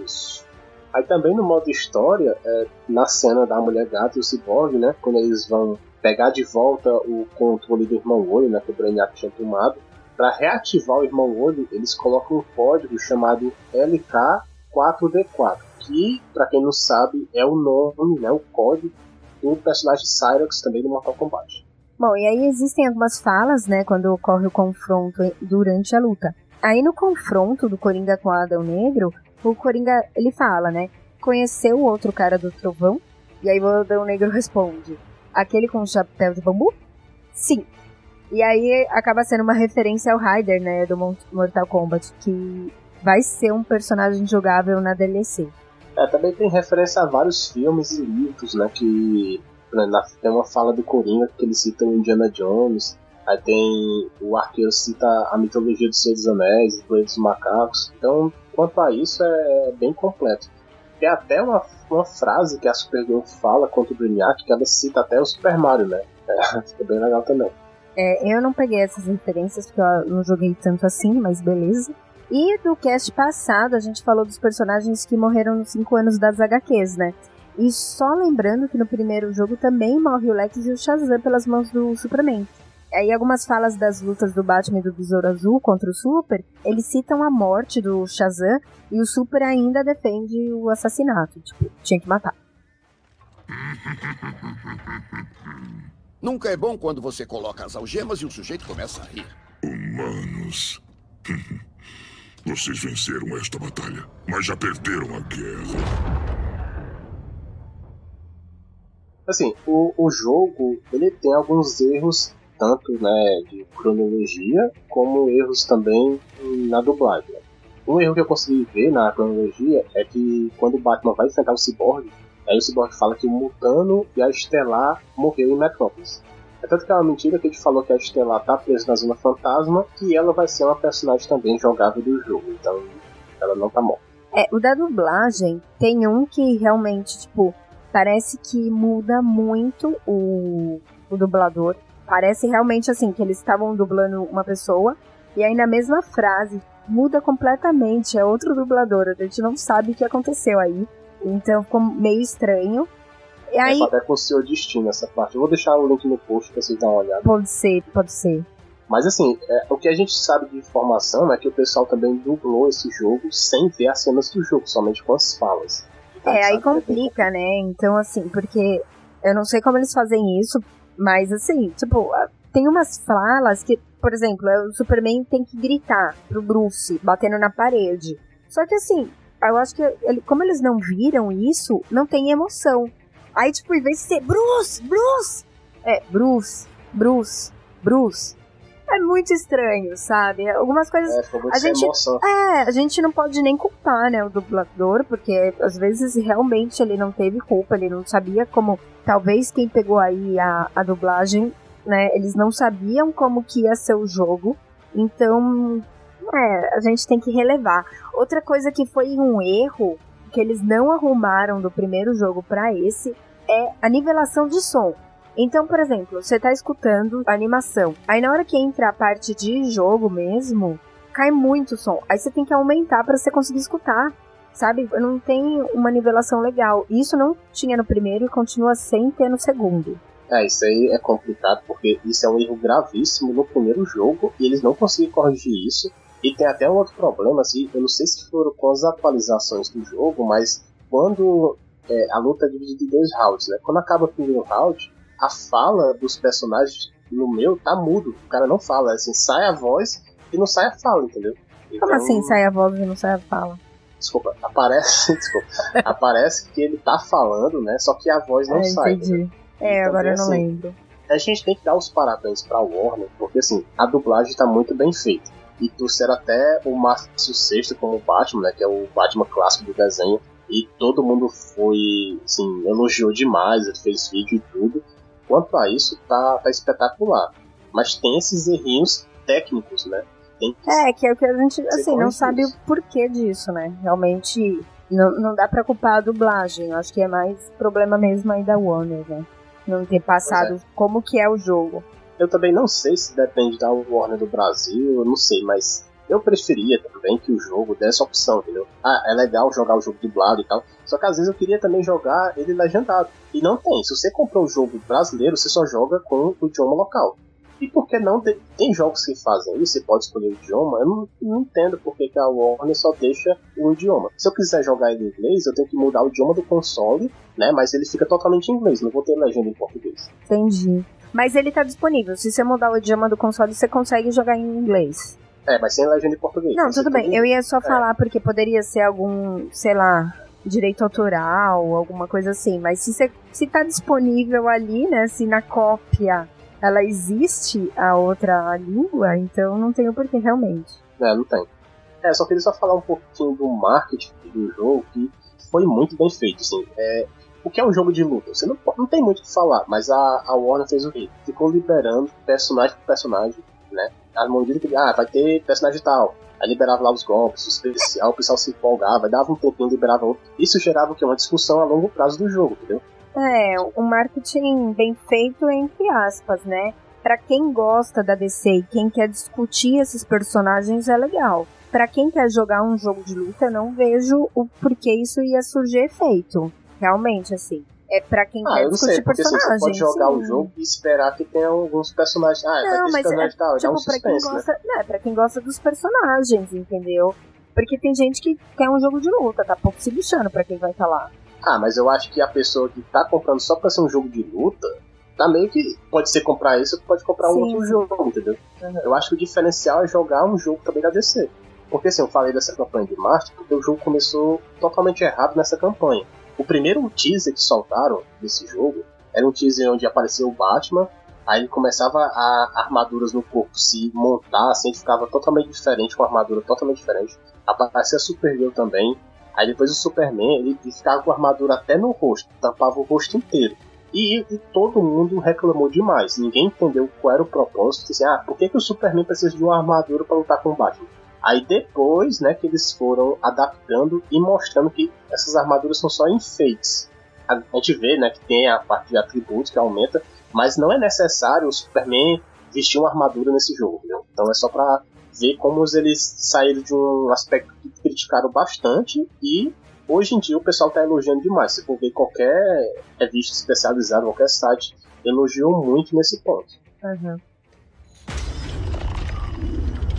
Isso. Aí também no modo história, é, na cena da Mulher Gata e o Cyborg, né, quando eles vão pegar de volta o controle do Irmão Olho, né, que o Brainiac tinha tomado, para reativar o Irmão Olho, eles colocam um código chamado LK4D4, que, para quem não sabe, é o nome, né, o código do personagem Cyrax também do Mortal Kombat. Bom, e aí existem algumas falas, né, quando ocorre o confronto durante a luta. Aí no confronto do Coringa com o Adão Negro, o Coringa, ele fala, né, conheceu o outro cara do trovão? E aí o Adão Negro responde, aquele com o chapéu de bambu? Sim. E aí acaba sendo uma referência ao Ryder, né, do Mortal Kombat, que vai ser um personagem jogável na DLC. É, também tem referência a vários filmes e livros, né, que na, tem uma fala do Coringa que ele cita o Indiana Jones, aí tem o arqueiro cita a mitologia dos Anéis, do Rei dos Macacos, então quanto a isso é, é bem completo. Tem até uma, uma frase que a Supergirl fala contra o Brainiac, que ela cita até o Super Mario, né, é, fica bem legal também. É, eu não peguei essas referências porque eu não joguei tanto assim, mas beleza. E do cast passado a gente falou dos personagens que morreram nos 5 anos das HQs, né? E só lembrando que no primeiro jogo também morre o Lex e o Shazam pelas mãos do Superman. Aí algumas falas das lutas do Batman e do Besouro Azul contra o Super, eles citam a morte do Shazam e o Super ainda defende o assassinato. Tipo, tinha que matar. Nunca é bom quando você coloca as algemas e o sujeito começa a rir. Humanos. Vocês venceram esta batalha, mas já perderam a guerra. Assim, o, o jogo ele tem alguns erros, tanto né, de cronologia, como erros também na dublagem. Um erro que eu consegui ver na cronologia é que quando o Batman vai enfrentar o Cyborg, aí o Cyborg fala que o Mutano e a Estelar morreu em Metrópolis. É tanto que é uma mentira que a gente falou que a Estelar tá presa na Zona Fantasma e ela vai ser uma personagem também jogável do jogo, então ela não tá morta. É, o da dublagem tem um que realmente, tipo, parece que muda muito o, o dublador. Parece realmente assim, que eles estavam dublando uma pessoa, e aí na mesma frase muda completamente, é outro dublador, a gente não sabe o que aconteceu aí. Então ficou meio estranho. E aí, É, até com o seu destino essa parte. Eu vou deixar o link no post pra vocês darem uma olhada. pode ser, pode ser. Mas assim, é, o que a gente sabe de informação é que o pessoal também dublou esse jogo sem ver as cenas do jogo, somente com as falas. Então, É, aí que bem complica, né? Então, assim, porque eu não sei como eles fazem isso, mas assim, tipo, tem umas falas que, por exemplo, é, o Superman tem que gritar pro Bruce, batendo na parede. Só que assim, eu acho que ele- como eles não viram isso, não tem emoção. Aí, tipo, em vez de ser Bruce, Bruce, é Bruce, Bruce, Bruce. É muito estranho, sabe? Algumas coisas. É, a gente, emoção. é, a gente não pode nem culpar, né, o dublador, porque às vezes realmente ele não teve culpa, ele não sabia como. Talvez quem pegou aí a, a dublagem, né, eles não sabiam como que ia ser o jogo, então, é, a gente tem que relevar. Outra coisa que foi um erro, que eles não arrumaram do primeiro jogo para esse, é a nivelação de som. Então, por exemplo, você tá escutando a animação. Aí na hora que entra a parte de jogo mesmo, cai muito som. Aí você tem que aumentar para você conseguir escutar. Sabe? Não tem uma nivelação legal. Isso não tinha no primeiro e continua sem ter no segundo. É, isso aí é complicado porque isso é um erro gravíssimo no primeiro jogo e eles não conseguiram corrigir isso. E tem até um outro problema, assim, eu não sei se foram com as atualizações do jogo, mas quando é, a luta é dividida em dois rounds, né? Quando acaba o primeiro round, a fala dos personagens no meu tá mudo. O cara não fala, assim, sai a voz e não sai a fala, entendeu? Como Então, assim sai a voz e não sai a fala? Desculpa, aparece, desculpa, aparece que ele tá falando, né? Só que a voz não É, sai. entendi. É, Então, agora eu não assim, lembro. a gente tem que dar os parabéns pra Warner, porque assim, a dublagem tá muito bem feita. E trouxeram até o Márcio Sexto como Batman, né, que é o Batman clássico do desenho, e todo mundo foi, assim, elogiou demais, ele fez vídeo e tudo. Quanto a isso, tá, tá espetacular. Mas tem esses errinhos técnicos, né? Tem que É, que é o que a gente, assim, não sabe o porquê disso, né? Realmente, não, não dá pra culpar a dublagem. Eu acho que é mais problema mesmo aí da Warner, né? Não ter passado como que é o jogo. Eu também não sei se depende da Warner do Brasil, eu não sei, mas eu preferia também que o jogo desse opção, entendeu? Ah, é legal jogar o jogo dublado e tal, só que às vezes eu queria também jogar ele legendado. E não tem, se você comprou o jogo brasileiro, você só joga com o idioma local. E por que não? Tem, jogos que fazem isso, você pode escolher o idioma, eu não, não entendo por que, que a Warner só deixa o idioma. Se eu quiser jogar ele em inglês, eu tenho que mudar o idioma do console, né? Mas ele fica totalmente em inglês, não vou ter legenda em português. Entendi. Mas ele tá disponível. Se você mudar o idioma do console, você consegue jogar em inglês. É, mas sem legenda em português. Não, tudo bem. tem- Eu ia só É. falar porque poderia ser algum, sei lá, direito autoral, alguma coisa assim. Mas se, você, se tá disponível ali, né? Se na cópia ela existe a outra língua, então não tem o porquê realmente. É, não tem. É, só queria só falar um pouquinho do marketing do jogo, que foi muito bem feito, assim. É, o que é um jogo de luta? Você não, não tem muito o que falar, mas a, a Warner fez o quê? Ficou liberando personagem por personagem, né? À medida que, ah, vai ter personagem tal. Aí liberava lá os golpes, o especial, o pessoal se empolgava, dava um tempinho, liberava outro. Isso gerava o quê? Uma discussão a longo prazo do jogo, entendeu? É, um marketing bem feito, entre aspas, né? Pra quem gosta da DC e quem quer discutir esses personagens é legal. Pra quem quer jogar um jogo de luta, não vejo o porquê isso ia surgir efeito. Realmente, assim. É pra quem Ah, quer discutir sei, porque assim, personagens. você pode jogar sim. o jogo e esperar que tenha alguns personagens. Ah, vai Não, mas personagem é, tal, dá um tipo, pra quem suspense, né? gosta, não, é pra quem gosta dos personagens, entendeu? Porque tem gente que quer um jogo de luta, tá pouco se lixando pra quem vai estar lá. Ah, mas eu acho que a pessoa que tá comprando só pra ser um jogo de luta, tá meio que. Pode ser comprar isso, pode comprar um Sim, outro sim. jogo, entendeu? Eu acho que o diferencial é jogar um jogo também da DC. Porque assim, eu falei dessa campanha de marketing, porque o jogo começou totalmente errado nessa campanha. O primeiro teaser que soltaram desse jogo era um teaser onde apareceu o Batman, aí ele começava a armaduras no corpo se montar, assim, ficava totalmente diferente, com armadura totalmente diferente. Aparecia a Supergirl também, Aí depois o Superman, ele, ele ficava com a armadura até no rosto, tampava o rosto inteiro. E, e todo mundo reclamou demais. Ninguém entendeu qual era o propósito. Assim, ah, por que, que o Superman precisa de uma armadura para lutar com o Batman? Aí depois, né, que eles foram adaptando e mostrando que essas armaduras são só enfeites. A, gente vê, né, que tem a parte de atributos que aumenta, mas não é necessário o Superman vestir uma armadura nesse jogo? Então é só pra ver como eles saíram de um aspecto que criticaram bastante e hoje em dia o pessoal está elogiando demais. Se for ver qualquer revista especializada, qualquer site, elogiou muito nesse ponto. Uhum.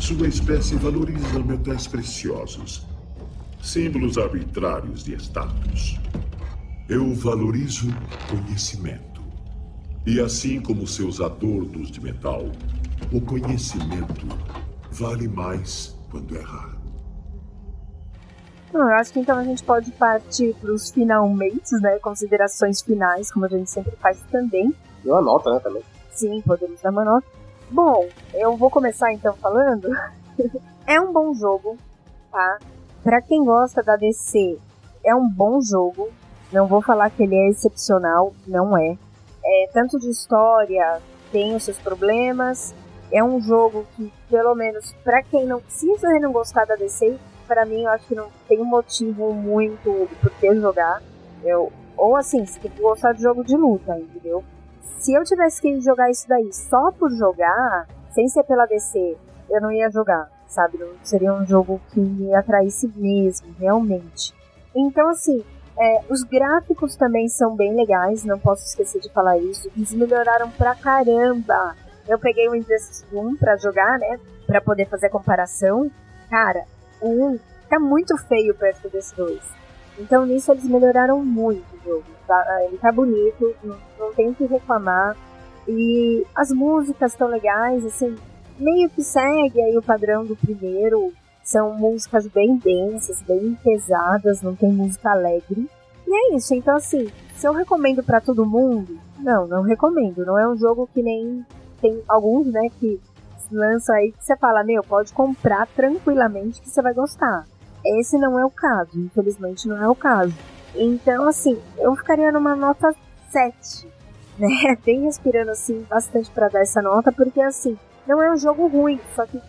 Sua espécie valoriza metais preciosos, símbolos arbitrários de status. Eu valorizo conhecimento. E assim como seus adornos de metal, o conhecimento vale mais quando é raro. eu acho que então a gente pode partir para os finalmente, né? Considerações finais, como a gente sempre faz também. E uma nota, né, também. Sim, podemos dar uma nota. Bom, eu vou começar então falando. é um bom jogo, tá? Para quem gosta da DC, é um bom jogo. Não vou falar que ele é excepcional, não é. É tanto de história, tem os seus problemas. É um jogo que, pelo menos, para quem não, se você não gostar da DC, para mim eu acho que não tem motivo muito por que jogar. Eu, ou assim, que gostar de jogo de luta, entendeu? Se eu tivesse que jogar isso daí só por jogar, sem ser pela DC, eu não ia jogar, sabe? Não seria um jogo que me atraísse mesmo, realmente. Então, assim, é, os gráficos também são bem legais, não posso esquecer de falar isso. Eles melhoraram pra caramba. Eu peguei o Injustice 1 pra jogar, né? Pra poder fazer a comparação. Cara, o 1 tá muito feio perto desse 2. Então nisso eles melhoraram muito o jogo. Tá? Ele tá bonito, não, não tem o que reclamar. E as músicas estão legais, assim, meio que segue aí o padrão do primeiro. São músicas bem densas, bem pesadas, não tem música alegre. E é isso, então assim, se eu recomendo para todo mundo, não, não recomendo. Não é um jogo que nem tem alguns, né, que lança aí que você fala, meu, pode comprar tranquilamente que você vai gostar. Esse não é o caso, infelizmente não é o caso. Então, assim, eu ficaria numa nota 7, né? Bem respirando assim bastante para dar essa nota, porque assim, não é um jogo ruim, só que,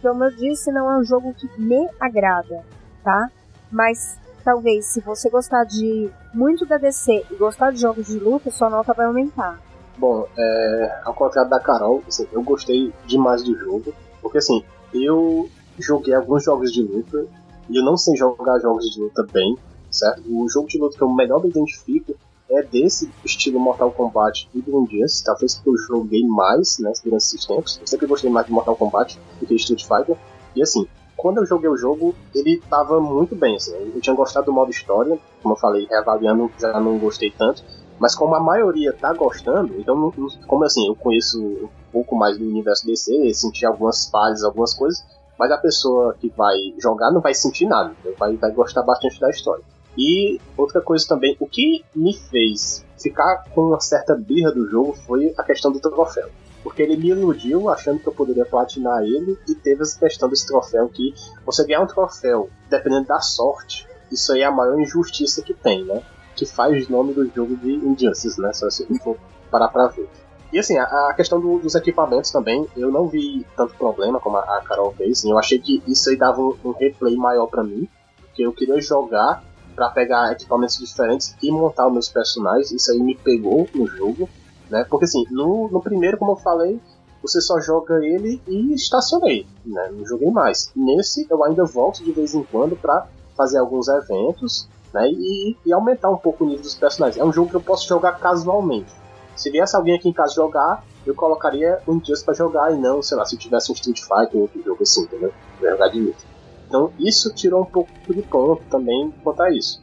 como eu disse, não é um jogo que me agrada, tá? Mas talvez se você gostar de muito da DC e gostar de jogos de luta, sua nota vai aumentar. Bom, é, ao contrário da Carol, assim, eu gostei demais do jogo, porque assim, eu joguei alguns jogos de luta e eu não sei jogar jogos de luta bem, certo? O jogo de luta que eu melhor me identifico é desse estilo Mortal Kombat e do Injustice, talvez que eu joguei mais né, durante esses tempos. Eu sempre gostei mais de Mortal Kombat do que Street Fighter. E assim, quando eu joguei o jogo, ele tava muito bem. Assim, eu tinha gostado do modo história, como eu falei, reavaliando já não gostei tanto. Mas como a maioria tá gostando, então, como assim, eu conheço um pouco mais do universo DC, senti algumas falhas, algumas coisas, mas a pessoa que vai jogar não vai sentir nada, vai, vai gostar bastante da história. E outra coisa também, o que me fez ficar com uma certa birra do jogo foi a questão do troféu. Porque ele me iludiu achando que eu poderia platinar ele e teve essa questão desse troféu que você ganhar um troféu dependendo da sorte, isso aí é a maior injustiça que tem, né? Que faz o nome do jogo de Injustice, né? Se você for parar pra ver. E assim, a, a questão do, dos equipamentos também, eu não vi tanto problema como a, a Carol fez. Assim, eu achei que isso aí dava um, um replay maior para mim, porque eu queria jogar para pegar equipamentos diferentes e montar os meus personagens. Isso aí me pegou no jogo, né? Porque assim, no, no primeiro, como eu falei, você só joga ele e estacionei, né? Não joguei mais. Nesse eu ainda volto de vez em quando para fazer alguns eventos, né? E, e, aumentar um pouco o nível dos personagens. É um jogo que eu posso jogar casualmente. Se viesse alguém aqui em casa jogar, eu colocaria um Just para jogar e não, sei lá, se tivesse um Street Fighter ou outro jogo assim, entendeu? Pra jogar de luta. Então isso tirou um pouco de ponto também quanto a isso.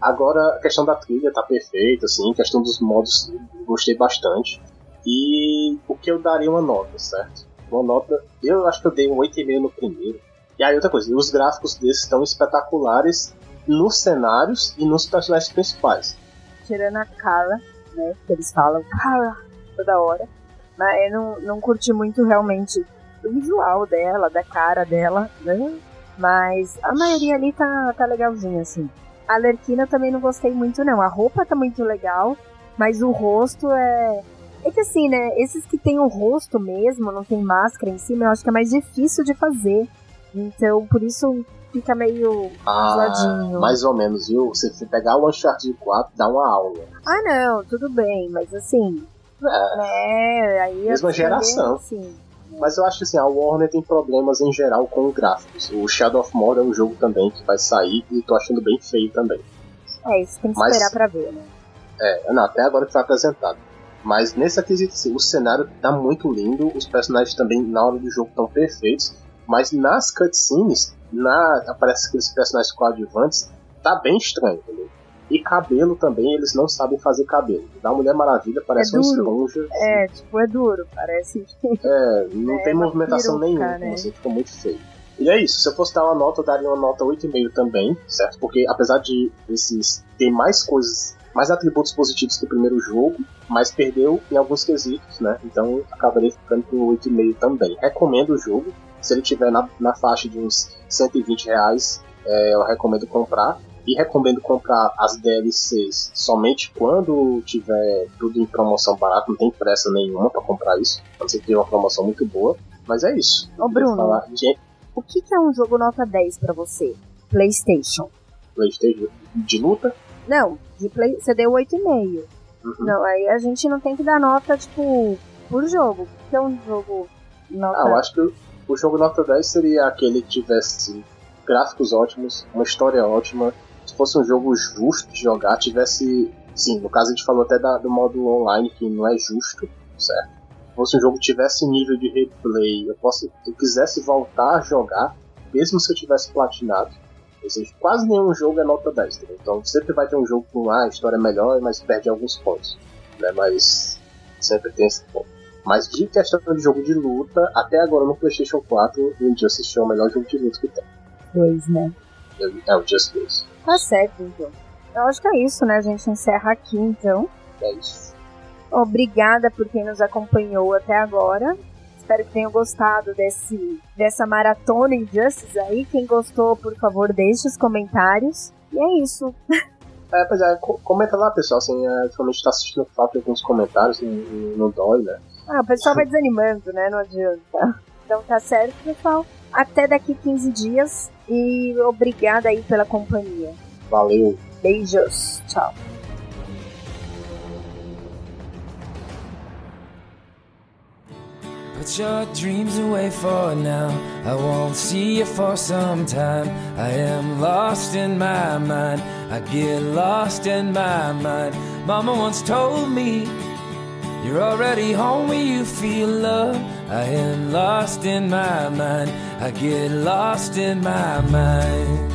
Agora a questão da trilha tá perfeita, assim, a questão dos modos gostei bastante. E o que eu daria uma nota, certo? Uma nota, eu acho que eu dei um 8,5 no primeiro. E aí outra coisa, os gráficos desses estão espetaculares nos cenários e nos personagens principais. Tirando a Kara, né? Que eles falam, cara, toda hora. Mas eu não, não curti muito realmente o visual dela, da cara dela, né? Mas a maioria ali tá, tá legalzinha, assim. A Lerquina também não gostei muito, não. A roupa tá muito legal, mas o rosto é. É que assim, né? Esses que tem o rosto mesmo, não tem máscara em cima, eu acho que é mais difícil de fazer. Então, por isso fica meio ah, zoadinho. Mais ou menos, viu? Se pegar o Uncharted 4, dá uma aula. Ah, não, tudo bem, mas assim. É. Né, aí Mesma geração. Assim, Mas eu acho que assim, a Warner tem problemas em geral com gráficos. O Shadow of Mordor é um jogo também que vai sair e tô achando bem feio também. É, isso tem que Mas- esperar pra ver, né? É, não, até agora que foi apresentado. Mas nesse aquisito, assim, o cenário tá muito lindo, os personagens também na hora do jogo estão perfeitos, mas nas cutscenes, na, aparece aqueles personagens coadjuvantes, tá bem estranho, entendeu? E cabelo também, eles não sabem fazer cabelo. Da Mulher Maravilha parece É uma esponja. É, tipo, é duro, parece. É, não É, tem movimentação nenhuma, né? assim, fica muito feio. E é isso, se eu fosse dar uma nota, eu daria uma nota 8,5 também, certo? Porque apesar de esses ter mais coisas, mais atributos positivos que o primeiro jogo, mas perdeu em alguns quesitos, né? Então acabaria ficando com 8,5 também. Recomendo o jogo, se ele tiver na, na faixa de uns 120 reais, é, eu recomendo comprar. E recomendo comprar as DLCs somente quando tiver tudo em promoção barato, não tem pressa nenhuma pra comprar isso, que tenha uma promoção muito boa. Mas é isso. Ô, Bruno. Falar O que, que é um jogo nota 10 pra você? PlayStation. PlayStation de luta. Não, de play, você deu 8,5. Uhum. Não, aí a gente não tem que dar nota, tipo, por jogo. O que é um jogo nota Ah, eu acho que o- jogo nota 10 seria aquele que tivesse gráficos ótimos, uma história ótima, se fosse um jogo justo de jogar, tivesse. Sim, no caso a gente falou até da- do modo online que não é justo, certo? Se fosse um jogo que tivesse nível de replay, eu, posso, eu quisesse voltar a jogar, mesmo se eu tivesse platinado. Ou seja, quase nenhum jogo é nota 10, entendeu? Então sempre vai ter um jogo com ah, a história é melhor, mas perde alguns pontos. Né? Mas sempre tem esse ponto. Mas de questão de jogo de luta, até agora no PlayStation 4, o Injustice é o melhor jogo de luta que tem. dois, né? É o Just Dance. Tá certo, então. Eu acho que é isso, né? A gente encerra aqui, então. É isso. Obrigada por quem nos acompanhou até agora. Espero que tenham gostado desse, dessa maratona Injustice aí. Quem gostou, por favor, deixe os comentários. E é isso. É, pois é, co- comenta lá, pessoal. Assim, é, ultimamente tá assistindo falta de alguns comentários, não, não dói, né? Ah, o pessoal vai desanimando, né? Não adianta. Então tá certo, pessoal. Até daqui 15 dias. E obrigada aí pela companhia. Valeu. Beijos. Tchau. Put your dreams away for now. I won't see you for some time. I am lost in my mind. I get lost in my mind. Mama once told me, You're already home when you feel love. I am lost in my mind. I get lost in my mind.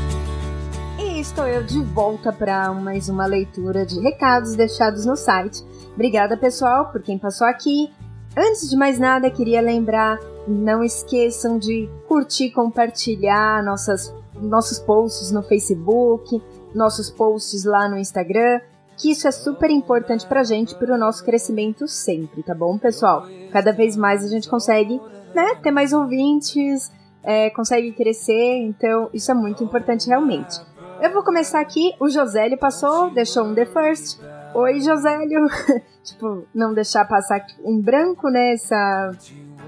E estou eu de volta para mais uma leitura de recados deixados no site. Obrigada, pessoal, por quem passou aqui. Antes de mais nada, queria lembrar: não esqueçam de curtir, compartilhar nossas, nossos posts no Facebook, nossos posts lá no Instagram, que isso é super importante pra gente, para o nosso crescimento sempre, tá bom, pessoal? Cada vez mais a gente consegue né, ter mais ouvintes, é, consegue crescer, então isso é muito importante realmente. Eu vou começar aqui. O Josélio passou, deixou um The First. Oi, Josélio. tipo, não deixar passar em branco, né, essa,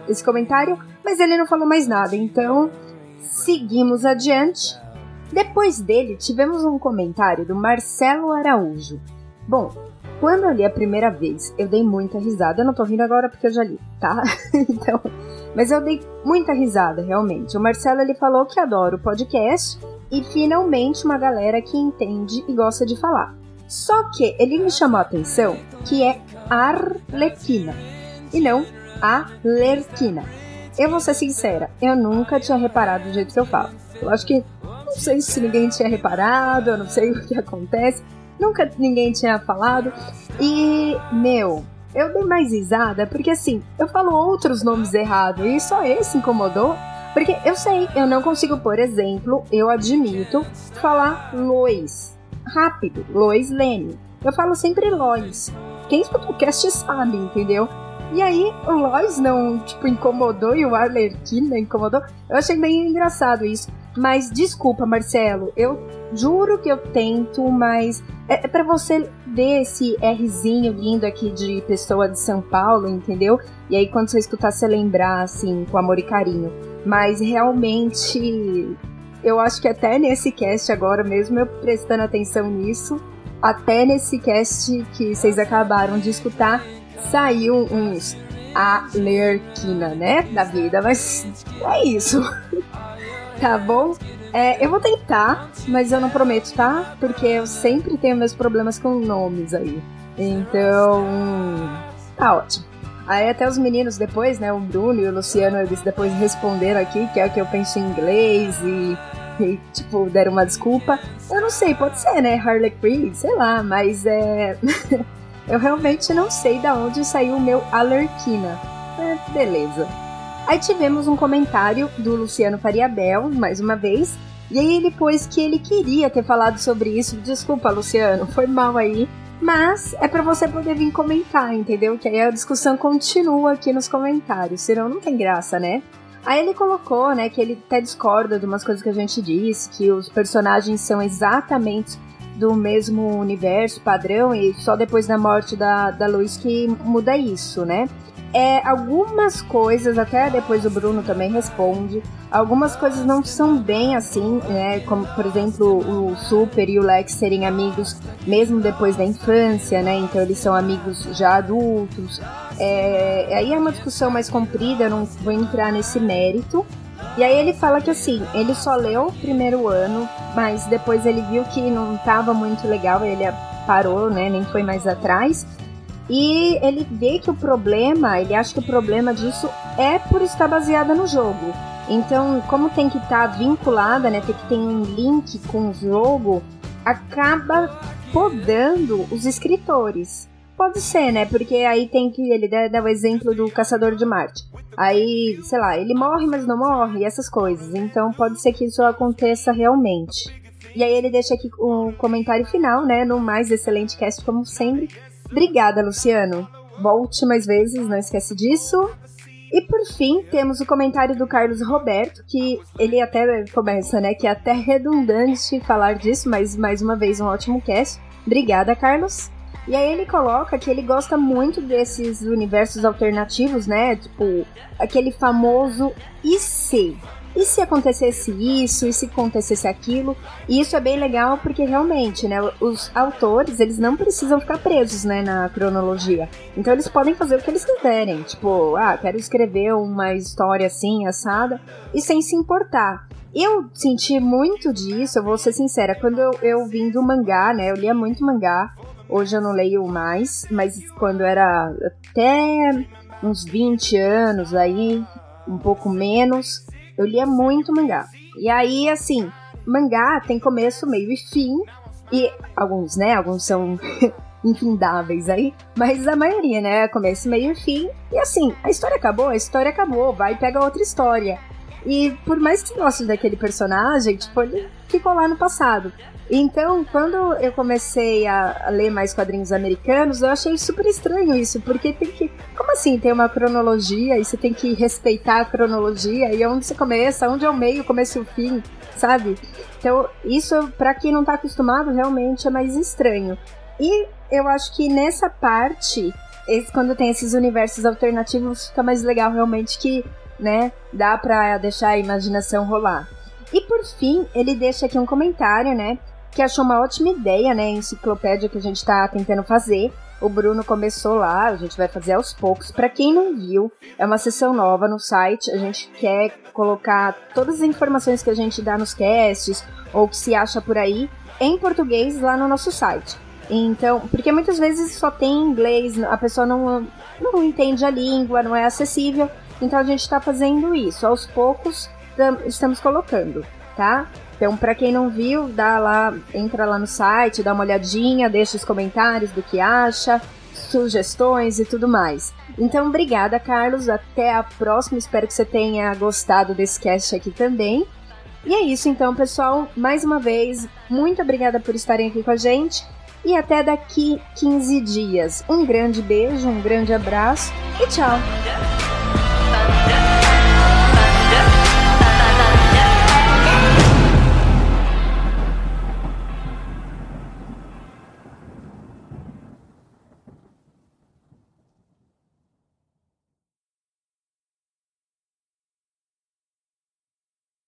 esse comentário. Mas ele não falou mais nada, então seguimos adiante. Depois dele, tivemos um comentário do Marcelo Araújo. Bom, quando eu li a primeira vez, eu dei muita risada. Eu não tô rindo agora porque eu já li, tá? então, mas eu dei muita risada, realmente. O Marcelo ele falou que adora o podcast e finalmente uma galera que entende e gosta de falar. Só que ele me chamou a atenção que é Arlequina e não Alerquina. Eu vou ser sincera, eu nunca tinha reparado do jeito que eu falo. Eu acho que não sei se ninguém tinha reparado, eu não sei o que acontece. Nunca ninguém tinha falado. E, meu, eu dei mais risada porque assim, eu falo outros nomes errados e só esse incomodou. Porque eu sei, eu não consigo, por exemplo, eu admito, falar Lois. Rápido, Lois Lane. Eu falo sempre Lois. Quem escuta o cast sabe, entendeu? E aí, o Lois não, tipo, incomodou e o Arlequina incomodou. Eu achei bem engraçado isso. Mas desculpa, Marcelo, eu juro que eu tento, mas é, é para você ver esse Rzinho lindo aqui de pessoa de São Paulo, entendeu? E aí quando você escutar, você lembrar, assim, com amor e carinho. Mas realmente, eu acho que até nesse cast agora, mesmo eu prestando atenção nisso, até nesse cast que vocês acabaram de escutar, saiu uns a Lerquina, né? Da vida, mas é isso. tá bom? É, eu vou tentar, mas eu não prometo, tá? Porque eu sempre tenho meus problemas com nomes aí. Então, tá ótimo. Aí até os meninos depois, né, o Bruno e o Luciano, eles depois responderam aqui que é o que eu penso em inglês e, e tipo, deram uma desculpa. Eu não sei, pode ser, né, Harley Quinn, sei lá, mas é... eu realmente não sei da onde saiu o meu Alerquina. É, beleza. Aí tivemos um comentário do Luciano Fariabel, mais uma vez, e aí ele pôs que ele queria ter falado sobre isso. Desculpa, Luciano, foi mal aí. Mas é para você poder vir comentar, entendeu? Que aí a discussão continua aqui nos comentários, senão não tem graça, né? Aí ele colocou, né, que ele até discorda de umas coisas que a gente disse, que os personagens são exatamente do mesmo universo padrão e só depois da morte da, da Luz que muda isso, né? É, algumas coisas, até depois o Bruno também responde, algumas coisas não são bem assim, né? Como, por exemplo, o Super e o Lex serem amigos mesmo depois da infância, né? Então eles são amigos já adultos. É, aí é uma discussão mais comprida, eu não vou entrar nesse mérito. E aí ele fala que assim, ele só leu o primeiro ano, mas depois ele viu que não estava muito legal, ele parou, né? Nem foi mais atrás. E ele vê que o problema, ele acha que o problema disso é por estar baseada no jogo. Então, como tem que estar tá vinculada, né, tem que ter um link com o jogo, acaba podando os escritores. Pode ser, né? Porque aí tem que. Ele dá, o exemplo do Caçador de Marte. Aí, sei lá, ele morre, mas não morre, essas coisas. Então pode ser que isso aconteça realmente. E aí ele deixa aqui o um comentário final, né? No mais excelente cast, como sempre. Obrigada, Luciano. Volte mais vezes, não esquece disso. E por fim, temos o comentário do Carlos Roberto, que ele até começa, né, que é até redundante falar disso, mas mais uma vez um ótimo cast. Obrigada, Carlos. E aí ele coloca que ele gosta muito desses universos alternativos, né? Tipo, aquele famoso IC, e se acontecesse isso, e se acontecesse aquilo? E isso é bem legal porque realmente, né, os autores, eles não precisam ficar presos, né, na cronologia. Então eles podem fazer o que eles quiserem, tipo, ah, quero escrever uma história assim, assada, e sem se importar. Eu senti muito disso, eu vou ser sincera, quando eu, eu vim do mangá, né, eu lia muito mangá, hoje eu não leio mais, mas quando era até uns 20 anos aí, um pouco menos, eu lia muito mangá. E aí, assim, mangá tem começo, meio e fim. E alguns, né? Alguns são infindáveis aí. Mas a maioria, né? Começo, meio e fim. E assim, a história acabou, a história acabou. Vai e pega outra história. E por mais que goste daquele personagem, tipo, ele ficou lá no passado. Então, quando eu comecei a, ler mais quadrinhos americanos, eu achei super estranho isso, porque tem que. Como assim? Tem uma cronologia e você tem que respeitar a cronologia e onde você começa, onde é o meio, começa o fim, sabe? Então, isso, para quem não tá acostumado, realmente é mais estranho. E eu acho que nessa parte, esse, quando tem esses universos alternativos, fica mais legal realmente que, né, dá pra deixar a imaginação rolar. E por fim, ele deixa aqui um comentário, né? que achou uma ótima ideia, né? A enciclopédia que a gente está tentando fazer. O Bruno começou lá, a gente vai fazer aos poucos. Para quem não viu, é uma sessão nova no site. A gente quer colocar todas as informações que a gente dá nos casts ou que se acha por aí em português lá no nosso site. Então, porque muitas vezes só tem inglês, a pessoa não, não entende a língua, não é acessível. Então a gente está fazendo isso. Aos poucos estamos colocando, tá? Então, para quem não viu, dá lá, entra lá no site, dá uma olhadinha, deixa os comentários do que acha, sugestões e tudo mais. Então, obrigada, Carlos. Até a próxima. Espero que você tenha gostado desse cast aqui também. E é isso, então, pessoal. Mais uma vez, muito obrigada por estarem aqui com a gente. E até daqui 15 dias. Um grande beijo, um grande abraço e tchau!